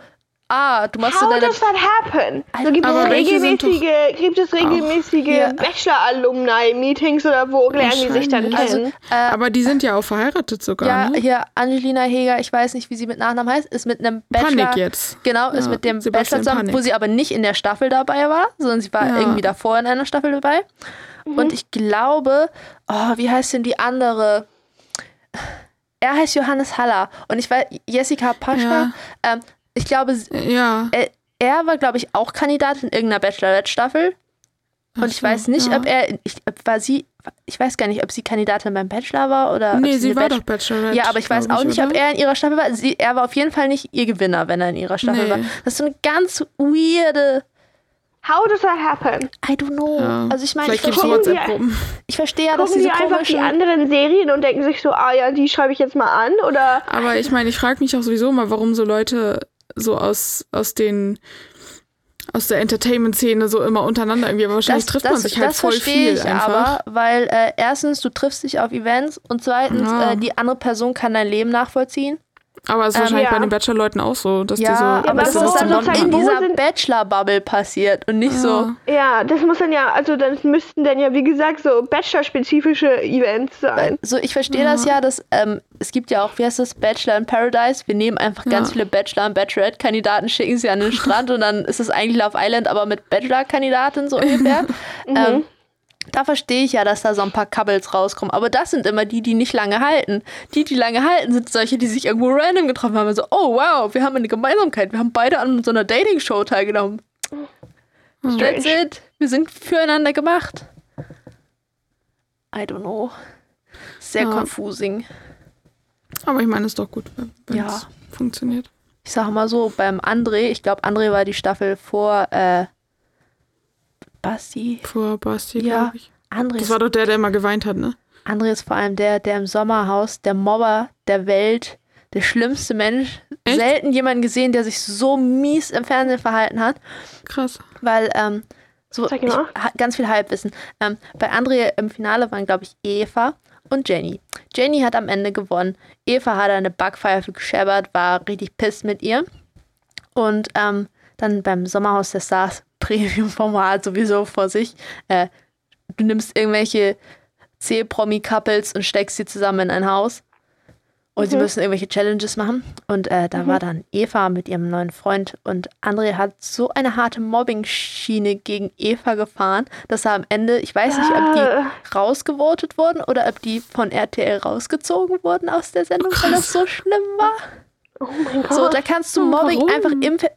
ah, du machst so How deine does that happen? So gibt, es regelmäßige, gibt es regelmäßige Ja. Bachelor-Alumni-Meetings oder wo lernen die sich dann kennen? Also, Aber die sind ja auch verheiratet sogar, Ja, ne? hier Angelina Heger, ich weiß nicht, wie sie mit Nachnamen heißt, ist mit einem Bachelor. Panik jetzt. Genau, ist Ja, mit dem Sebastian Bachelor zusammen, Panik. wo sie aber nicht in der Staffel dabei war, sondern sie war Ja. irgendwie davor in einer Staffel dabei. Und ich glaube, oh, wie heißt denn die andere? Er heißt Johannes Haller und ich weiß, Jessica Paschka. Ähm, ich glaube, Ja. er, er war, glaube ich, auch Kandidat in irgendeiner Bachelorette-Staffel. Und ich weiß nicht, ja. ob er, ich, ob war sie, ich weiß gar nicht, ob sie Kandidatin beim Bachelor war oder. ob Nee, sie eine war Bachelor- doch Bachelorette. ja, aber ich weiß auch nicht, ob oder? er in ihrer Staffel war. Sie, er war auf jeden Fall nicht ihr Gewinner, wenn er in ihrer Staffel Nee. war. Das ist so eine ganz weirde. How does that happen? I don't know. Ja. Also ich meine, ich, ich verstehe ja, dass Gucken diese die einfach die anderen Serien und denken sich so, ah ja, die schreibe ich jetzt mal an? Oder Aber ich meine, ich frage mich auch sowieso mal, warum so Leute so aus, aus den aus der Entertainment-Szene so immer untereinander irgendwie, aber wahrscheinlich trifft man sich halt das voll viel ich einfach. aber, weil äh, erstens, du triffst dich auf Events und zweitens, Ja. äh, die andere Person kann dein Leben nachvollziehen. Aber es ist Ähm, wahrscheinlich ja. bei den Bachelor-Leuten auch so, dass die so Ja, aber aber das wo ist dann in sozusagen- wo dieser Bachelor-Bubble passiert und nicht so. ja, das muss dann ja, also das müssten dann ja, wie gesagt, so Bachelor-spezifische Events sein. So, ich verstehe das ja, dass ähm, es gibt ja auch, wie heißt das, Bachelor in Paradise. Wir nehmen einfach ganz Ja. viele Bachelor- und Bachelorette-Kandidaten, schicken sie an den Strand und dann ist es eigentlich Love Island, aber mit Bachelor-Kandidaten so ungefähr. ähm, da verstehe ich ja, dass da so ein paar Couples rauskommen. Aber das sind immer die, die nicht lange halten. Die, die lange halten, sind solche, die sich irgendwo random getroffen haben. Und so, oh wow, wir haben eine Gemeinsamkeit. Wir haben beide an so einer Dating-Show teilgenommen. That's Strange. it. Wir sind füreinander gemacht. I don't know. Sehr Ja. confusing. Aber ich meine, ist doch gut, wenn es Ja. funktioniert. Ich sag mal so, beim André, ich glaube, André war die Staffel vor äh, Basti. Vor Basti, Ja. glaube ich. André Das war doch der, der immer geweint hat, ne? André ist vor allem der, der im Sommerhaus, der Mobber der Welt, der schlimmste Mensch. Echt? Selten jemanden gesehen, der sich so mies im Fernsehen verhalten hat. Krass. weil ähm, so ich, ganz viel Halbwissen. Ähm, bei André im Finale waren, glaube ich, Eva und Jenny. Jenny hat am Ende gewonnen. Eva hat eine Backpfeife gescheppert, war richtig pisst mit ihr. Und ähm, dann beim Sommerhaus der Stars Premium-Format sowieso vor sich. Äh, du nimmst irgendwelche C-Promi-Couples und steckst sie zusammen in ein Haus. Und sie müssen irgendwelche Challenges machen. Und äh, da war dann Eva mit ihrem neuen Freund. Und André hat so eine harte Mobbing-Schiene gegen Eva gefahren, dass er am Ende, ich weiß nicht, ob Ah. die rausgevotet wurden oder ob die von RTL rausgezogen wurden aus der Sendung, weil das so schlimm war. Oh mein Gott. So, da kannst du Mobbing warum? einfach im Fe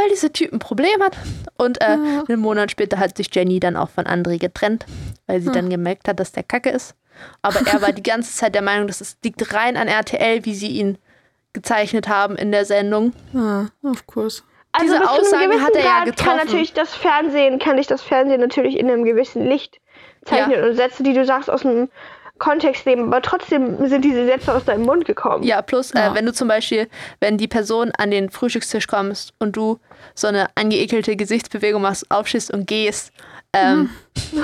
weil dieser Typ ein Problem hat. Und äh, Ja. einen Monat später hat sich Jenny dann auch von André getrennt, weil sie Hm. dann gemerkt hat, dass der Kacke ist. Aber er war die ganze Zeit der Meinung, dass es liegt rein an RTL, wie sie ihn gezeichnet haben in der Sendung. Ah, of course. Also Diese einem Aussagen hat er ja Grad kann getroffen. natürlich das Fernsehen, kann ich das Fernsehen natürlich in einem gewissen Licht zeichnen Ja. und Sätze, die du sagst, aus dem Kontext nehmen, aber trotzdem sind diese Sätze aus deinem Mund gekommen. Ja, plus, Ja. Äh, wenn du zum Beispiel, wenn die Person an den Frühstückstisch kommst und du so eine angeekelte Gesichtsbewegung machst, aufstehst und gehst, ähm,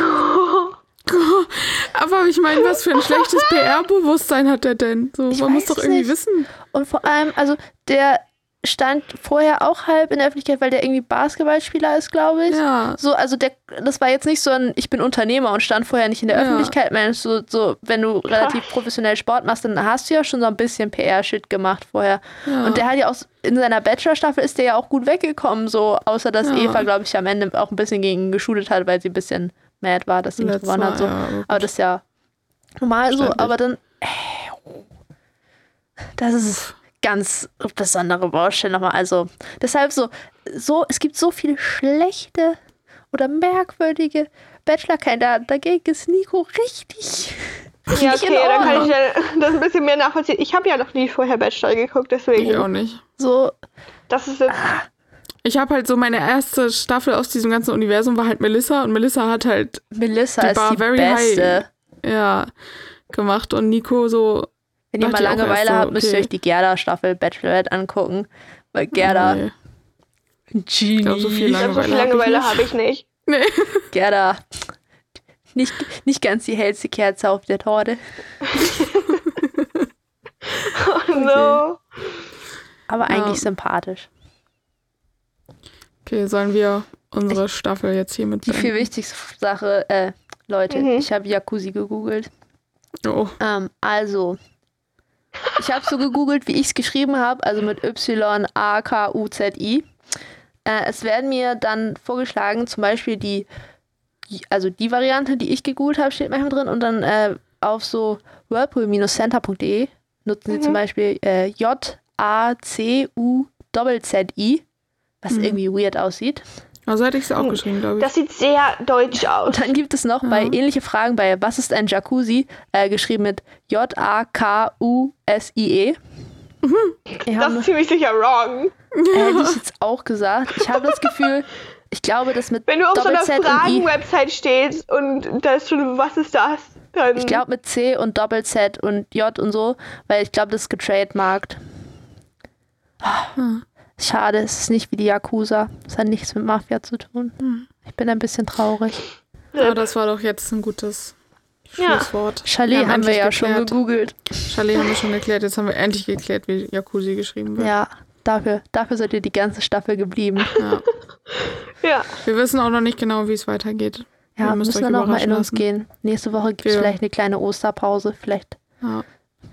Aber ich meine, was für ein schlechtes PR-Bewusstsein hat der denn? So, Ich man muss doch irgendwie nicht. wissen. und vor allem, also der stand vorher auch halb in der Öffentlichkeit, weil der irgendwie Basketballspieler ist, glaube ich. Ja. So, also der, das war jetzt nicht so ein, ich bin Unternehmer und stand vorher nicht in der Ja. Öffentlichkeit. Mensch, so, so, wenn du relativ professionell Sport machst, dann hast du ja schon so ein bisschen PR-Shit gemacht vorher. Ja. Und der hat ja auch in seiner Bachelor-Staffel ist der ja auch gut weggekommen, so, außer dass Ja. Eva, glaube ich, am Ende auch ein bisschen gegen ihn geschudelt hat, weil sie ein bisschen mad war, dass sie nicht gewonnen hat. So. ja, aber das ist ja normal so, aber dann. Äh, Das ist ganz besondere Baustelle nochmal. Also, deshalb so, so, es gibt so viele schlechte oder merkwürdige Bachelor-Kandidaten. Dagegen ist Nico richtig. Ja, richtig okay, in dann kann ich ja das ein bisschen mehr nachvollziehen. Ich habe ja noch nie vorher Bachelor geguckt, deswegen. Ich auch nicht. So, Das ist jetzt. Ich habe halt so meine erste Staffel aus diesem ganzen Universum war halt Melissa und Melissa hat halt Melissa Die ist war die very Beste. ja gemacht und Nico so Wenn ihr mal ich Langeweile habt, müsst ihr okay. euch die Gerda-Staffel Bachelorette angucken. Weil Gerda, nee. Genie. glaub, so viel Ich glaube, so viel Langeweile Langeweile hab habe ich nicht. nee. Gerda, nicht, nicht ganz die hellste Kerze auf der Torte. Oh no. Aber Ja. eigentlich sympathisch. Okay, sollen wir unsere Staffel jetzt hier mit Die viel wichtigste Sache, äh, Leute, Mhm. ich habe Jacuzzi gegoogelt. Oh, Ähm, also, ich habe so gegoogelt, wie ich es geschrieben habe, also mit Y-A-K-U-Z-I. Äh, es werden mir dann vorgeschlagen, zum Beispiel die, also die Variante, die ich gegoogelt habe, steht manchmal drin und dann äh, auf so whirlpool-center.de nutzen sie zum Beispiel äh, J-A-C-U-Z-Z-I, was irgendwie weird aussieht. Also hätte ich es auch geschrieben, glaube ich. Das sieht sehr deutsch aus. Und dann gibt es noch bei ähnliche Fragen bei Was ist ein Jacuzzi? Äh, geschrieben mit J-A-K-U-S-I-E. Wir Das ist ziemlich sicher wrong. äh, hätte ich jetzt auch gesagt. Ich habe das Gefühl, ich glaube, das mit Wenn du auf so einer. Fragen-Website stehst und da ist schon, was ist das? Dann Ich glaube mit C und Doppel-Z und J und so, weil ich glaube, das ist getrademarkt. Schade, es ist nicht wie die Yakuza. Es hat nichts mit Mafia zu tun. Ich bin ein bisschen traurig. Aber das war doch jetzt ein gutes Ja. Schlusswort. Chalet haben wir endlich ja schon geklärt. gegoogelt. Chalet haben wir schon geklärt. Jetzt haben wir endlich geklärt, wie Jacuzzi geschrieben wird. Ja, dafür, dafür seid ihr die ganze Staffel geblieben. Ja. ja. Wir wissen auch noch nicht genau, wie es weitergeht. Ja, müsst müssen wir noch mal in uns lassen. gehen. Nächste Woche gibt es Ja. vielleicht eine kleine Osterpause. Vielleicht, Ja.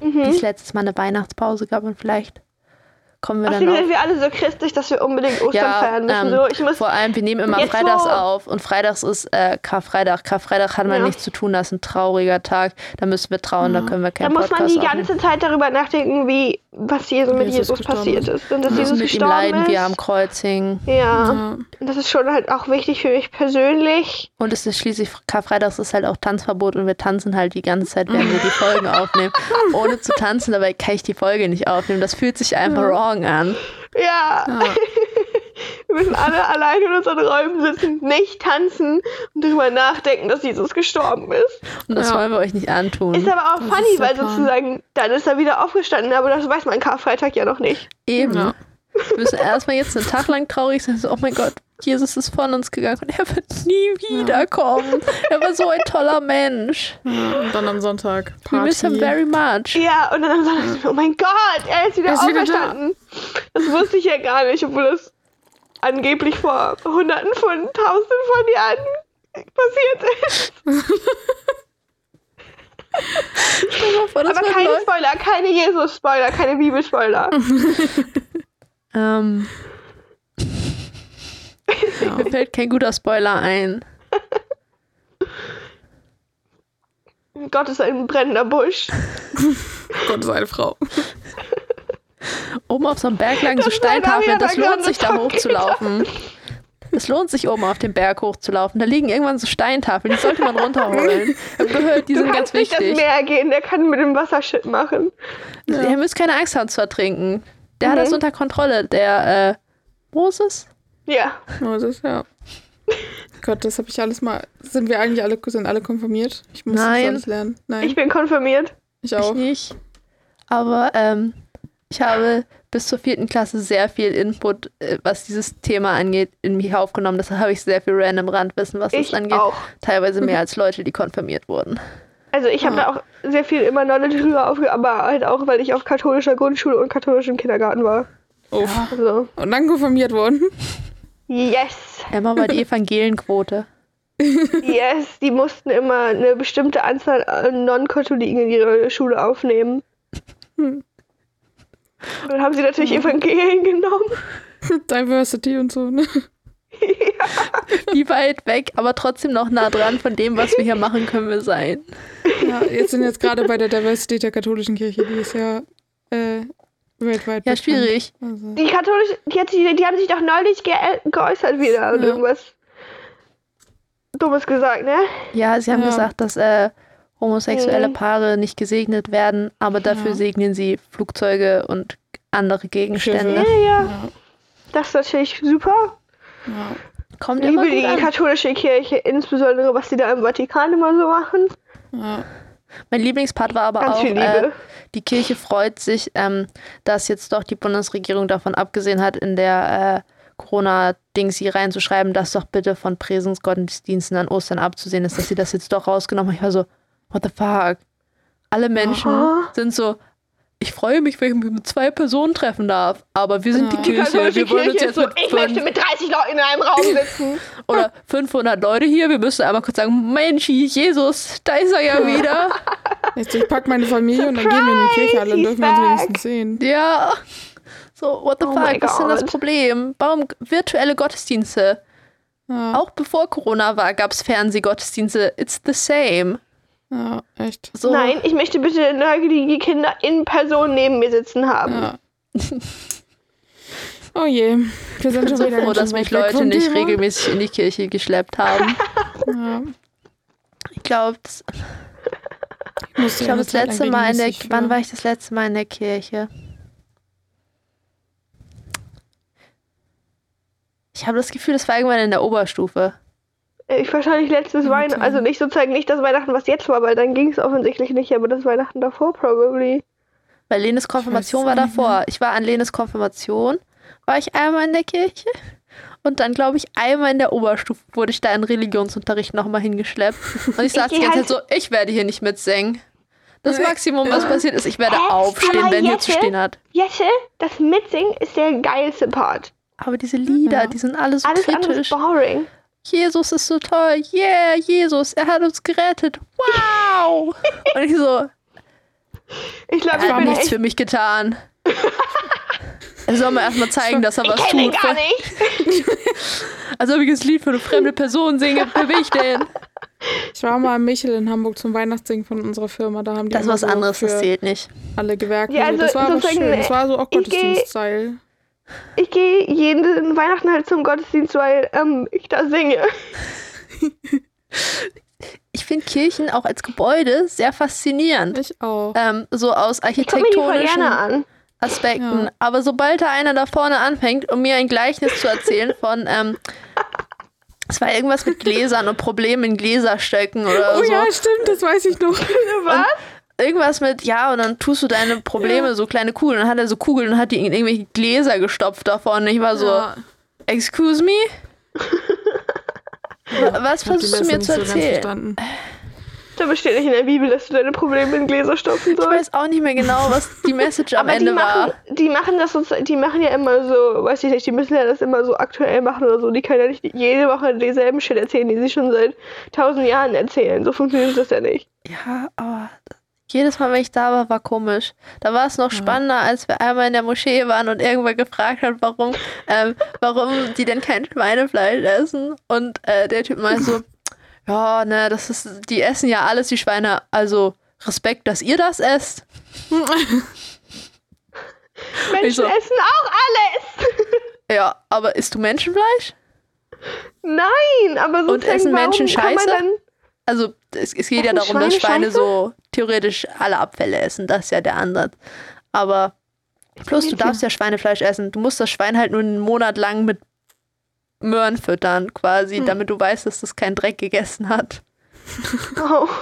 wie es letztes Mal eine Weihnachtspause gab und vielleicht kommen wir dann Außerdem sind wir alle so christlich, dass wir unbedingt Ostern Ja, feiern müssen. ähm, so, ich muss, vor allem, wir nehmen immer Jetzt freitags wo- auf und freitags ist äh, Karfreitag. Karfreitag hat man Ja. nichts zu tun, das ist ein trauriger Tag. Da müssen wir trauen, da können wir da keinen muss man die ganze Zeit darüber nachdenken, wie was Jesus mit Jesus Jesus gestorben passiert ist. Und dass Wir Jesus mit ihm gestorben leiden, ist. er am Kreuz hing. ja. Ja. Und das ist schon halt auch wichtig für mich persönlich. Und es ist schließlich Karfreitags ist halt auch Tanzverbot und wir tanzen halt die ganze Zeit, während wir die Folgen aufnehmen. Ohne zu tanzen, dabei kann ich die Folge nicht aufnehmen. Das fühlt sich einfach wrong an. Ja. Ja. Wir müssen alle allein in unseren Räumen sitzen, nicht tanzen und darüber nachdenken, dass Jesus gestorben ist. Und das Ja. wollen wir euch nicht antun. Ist aber auch Das funny, weil sozusagen dann ist er wieder aufgestanden, aber das weiß man Karfreitag ja noch nicht. Eben. Ja. Wir müssen erstmal jetzt einen Tag lang traurig sein. So, oh mein Gott, Jesus ist von uns gegangen und er wird nie wiederkommen. Er war so ein toller Mensch. Ja, und dann am Sonntag We miss him Party. very much. Ja, und dann sagen sie, oh mein Gott, er ist wieder Er ist wieder auferstanden. das wusste ich ja gar nicht, obwohl das angeblich vor hunderten von tausenden von Jahren passiert ist. Mal vor, Aber keine. Spoiler, keine Jesus-Spoiler, keine Bibelspoiler. Ähm, Ja. mir fällt kein guter Spoiler ein. Gott ist ein brennender Busch. Gott ist eine Frau. oben auf so einem Berg lagen so Steintafeln. Das da lohnt sich, da hochzulaufen. Es lohnt sich, oben auf den Berg hochzulaufen. Da liegen irgendwann so Steintafeln, die sollte man runterholen. Ich gehört, die Du sind ganz kannst nicht das wichtig. Meer gehen, der kann mit dem Wasser Shit machen. Ihr müsst keine Angst haben zu ertrinken. Der hat Mhm. das unter Kontrolle. Der, äh, Moses? Ja. Moses, ja. Gott, das habe ich alles mal. Sind wir eigentlich alle, sind alle konfirmiert? Ich muss Nein. das alles lernen. Nein, Ich bin konfirmiert. ich auch. Ich nicht. Aber ähm, ich habe bis zur vierten Klasse sehr viel Input, äh, was dieses Thema angeht, in mich aufgenommen. Deshalb habe ich sehr viel random Randwissen, was Ich das angeht. auch. Teilweise mehr als Leute, die konfirmiert wurden. Also ich habe da auch sehr viel immer Knowledge drüber aufge... Aber halt auch, weil ich auf katholischer Grundschule und katholischem Kindergarten war. Oh. Also, Und dann konfirmiert worden. yes. Emma war die Evangelenquote. Yes, die mussten immer eine bestimmte Anzahl an Non-Katholiken in ihre Schule aufnehmen. Hm. Und dann haben sie natürlich Evangelien genommen. Diversity und so, ne? Wie weit weg, aber trotzdem noch nah dran von dem, was wir hier machen, können wir sein. Ja, jetzt sind jetzt gerade bei der Diversity der katholischen Kirche, die ist ja äh, weltweit. Ja, bekannt. schwierig. Also, Die katholische, die, hat, die, die haben sich doch neulich ge geäußert wieder und Ja. irgendwas Dummes gesagt, ne? Ja, sie haben Ja. gesagt, dass äh, homosexuelle Mhm. Paare nicht gesegnet werden, aber dafür Ja. segnen sie Flugzeuge und andere Gegenstände. Schiffe. Ja, ja, das ist natürlich super. Ja. Kommt liebe die an. katholische Kirche, insbesondere was die da im Vatikan immer so machen. ja. Mein Lieblingspart war aber Ganz auch, äh, die Kirche freut sich, ähm, dass jetzt doch die Bundesregierung davon abgesehen hat, in der äh, Corona-Dings hier reinzuschreiben, dass doch bitte von Präsensgottesdiensten an Ostern abzusehen ist, dass sie das jetzt doch rausgenommen haben. Ich war so, what the fuck? Alle Menschen Aha. sind so, ich freue mich, wenn ich mich mit zwei Personen treffen darf, aber wir sind Ja. die Kirche, wir wollen uns jetzt so, mit ich möchte mit 30 Leuten in einem Raum sitzen. oder 500 Leute hier, wir müssen einmal kurz sagen, Mensch, Jesus, da ist er ja wieder. Jetzt, ich pack meine Familie und dann gehen wir in die Kirche alle, dann dürfen wir uns wenigstens sehen. Ja. So, what the Oh fuck, was ist denn das. Problem? Warum virtuelle Gottesdienste? Ja, Auch bevor Corona war, gab es Fernsehgottesdienste. It's the same. Ja echt. So, Nein, ich möchte bitte neugierige Kinder in Person neben mir sitzen haben. Ja. Oh je, wir sind Ich bin schon so wieder froh, dass mich Leute nicht Thema. regelmäßig in die Kirche geschleppt haben. Ja. Ich glaube, Ich, musste ich ja glaube, das letzte Mal in der, regelmäßig wann für- war ich das letzte Mal in der Kirche? Ich habe das Gefühl, das war irgendwann in der Oberstufe. Ich wahrscheinlich letztes Weihnachten, also nicht sozusagen nicht das Weihnachten, was jetzt war, weil dann ging es offensichtlich nicht, aber das Weihnachten davor probably. Weil Lenes Konfirmation war davor. Ich war an Lenes Konfirmation, war ich einmal in der Kirche. Und dann, glaube ich, einmal in der Oberstufe wurde ich da in Religionsunterricht nochmal hingeschleppt. Und ich saß Ich die ganze halt- Zeit so, ich werde hier nicht mitsingen. Das Maximum, was passiert ist, ich werde Hä? aufstehen, Aber wenn hier zu stehen hat. Jette, das Mitsingen ist der geilste Part. Aber diese Lieder, Ja. die sind alle so Alles kritisch. ist boring. Jesus ist so toll. Yeah, Jesus, er hat uns gerettet. Wow. Und ich so, Ich glaube, er ich hat nichts für mich getan. Er soll mir erstmal zeigen, dass er Ich was tut. gar nicht. Als ob ich das Lied für eine fremde Person singe, wer bin ich denn? Ich war mal in Michel in Hamburg zum Weihnachtssingen von unserer Firma. Da haben die Das ist was anderes, das zählt nicht. alle Gewerke. Ja, so. Das also war aber schön. Das war so auch ich Gottesdienst-Style. Ich gehe jeden Weihnachten halt zum Gottesdienst, weil ähm, ich da singe. Ich finde Kirchen auch als Gebäude sehr faszinierend. Ich auch. Ähm, so aus architektonischen gerne an. Aspekten. Ja. Aber sobald da einer da vorne anfängt, um mir ein Gleichnis zu erzählen von, ähm, es war irgendwas mit Gläsern und Problemen in Gläserstöcken oder Oh so. ja, stimmt, das weiß ich noch. Was? Irgendwas mit, ja, und dann tust du deine Probleme, so kleine Kugeln. Dann hat er so Kugeln und hat die in irgendwelche Gläser gestopft davon. Ich war so, Ja. excuse me? Wa- Was Ich versuchst du mir zu erzählen? verstanden. Da besteht nicht in der Bibel, dass du deine Probleme in Gläser stopfen Ich sollst. weiß auch nicht mehr genau, was die Message am Aber die Ende machen, war. die machen das sozusagen, die machen ja immer so, weiß ich nicht, die müssen ja das immer so aktuell machen oder so. Die können ja nicht jede Woche denselben Shit erzählen, die sie schon seit tausend Jahren erzählen. So funktioniert das ja nicht. Ja, aber jedes Mal, wenn ich da war, war komisch. Da war es noch spannender, als wir einmal in der Moschee waren und irgendwer gefragt hat, warum, ähm, warum die denn kein Schweinefleisch essen. Und äh, der Typ meinte so, ja, ne, das ist, die essen ja alles, die Schweine. Also Respekt, dass ihr das esst. Mensch, Menschen so. essen auch alles. Ja, aber isst du Menschenfleisch? Nein, aber sozusagen, Und essen Menschen Scheiße? Also es, es geht ja darum, dass Schweine Scheiße? so theoretisch alle Abfälle essen. Das ist ja der Ansatz. Aber plus, du darfst ja Schweinefleisch essen. Du musst das Schwein halt nur einen Monat lang mit Möhren füttern, quasi, Hm. damit du weißt, dass das keinen Dreck gegessen hat. Oh,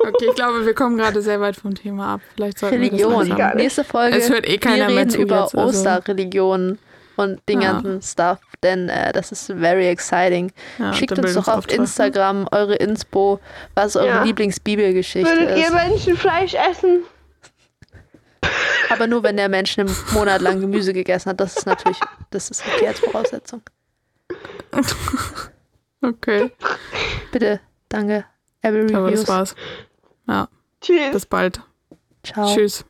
Okay, ich glaube, wir kommen gerade sehr weit vom Thema ab. Vielleicht sollten wir Religion. das langsam. nicht. Nächste Folge. Es hört eh keiner wir mehr reden zu über jetzt, also. Osterreligionen und den Ja. ganzen Stuff, denn äh, das ist very exciting. Ja, Schickt uns doch auf. Instagram eure Inspo, was eure Ja. Lieblingsbibelgeschichte würdet ihr ist. Menschenfleisch essen? Aber nur wenn der Mensch einen Monat lang Gemüse gegessen hat. Das ist natürlich, das ist okay als Voraussetzung. Okay, Bitte, danke. Apple ich glaube, Reviews. das war's. Ja, Tschüss. bis bald. Ciao. Tschüss.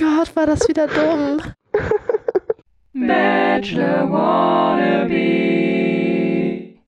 Gott, war das wieder dumm. Bachelor Wannabe.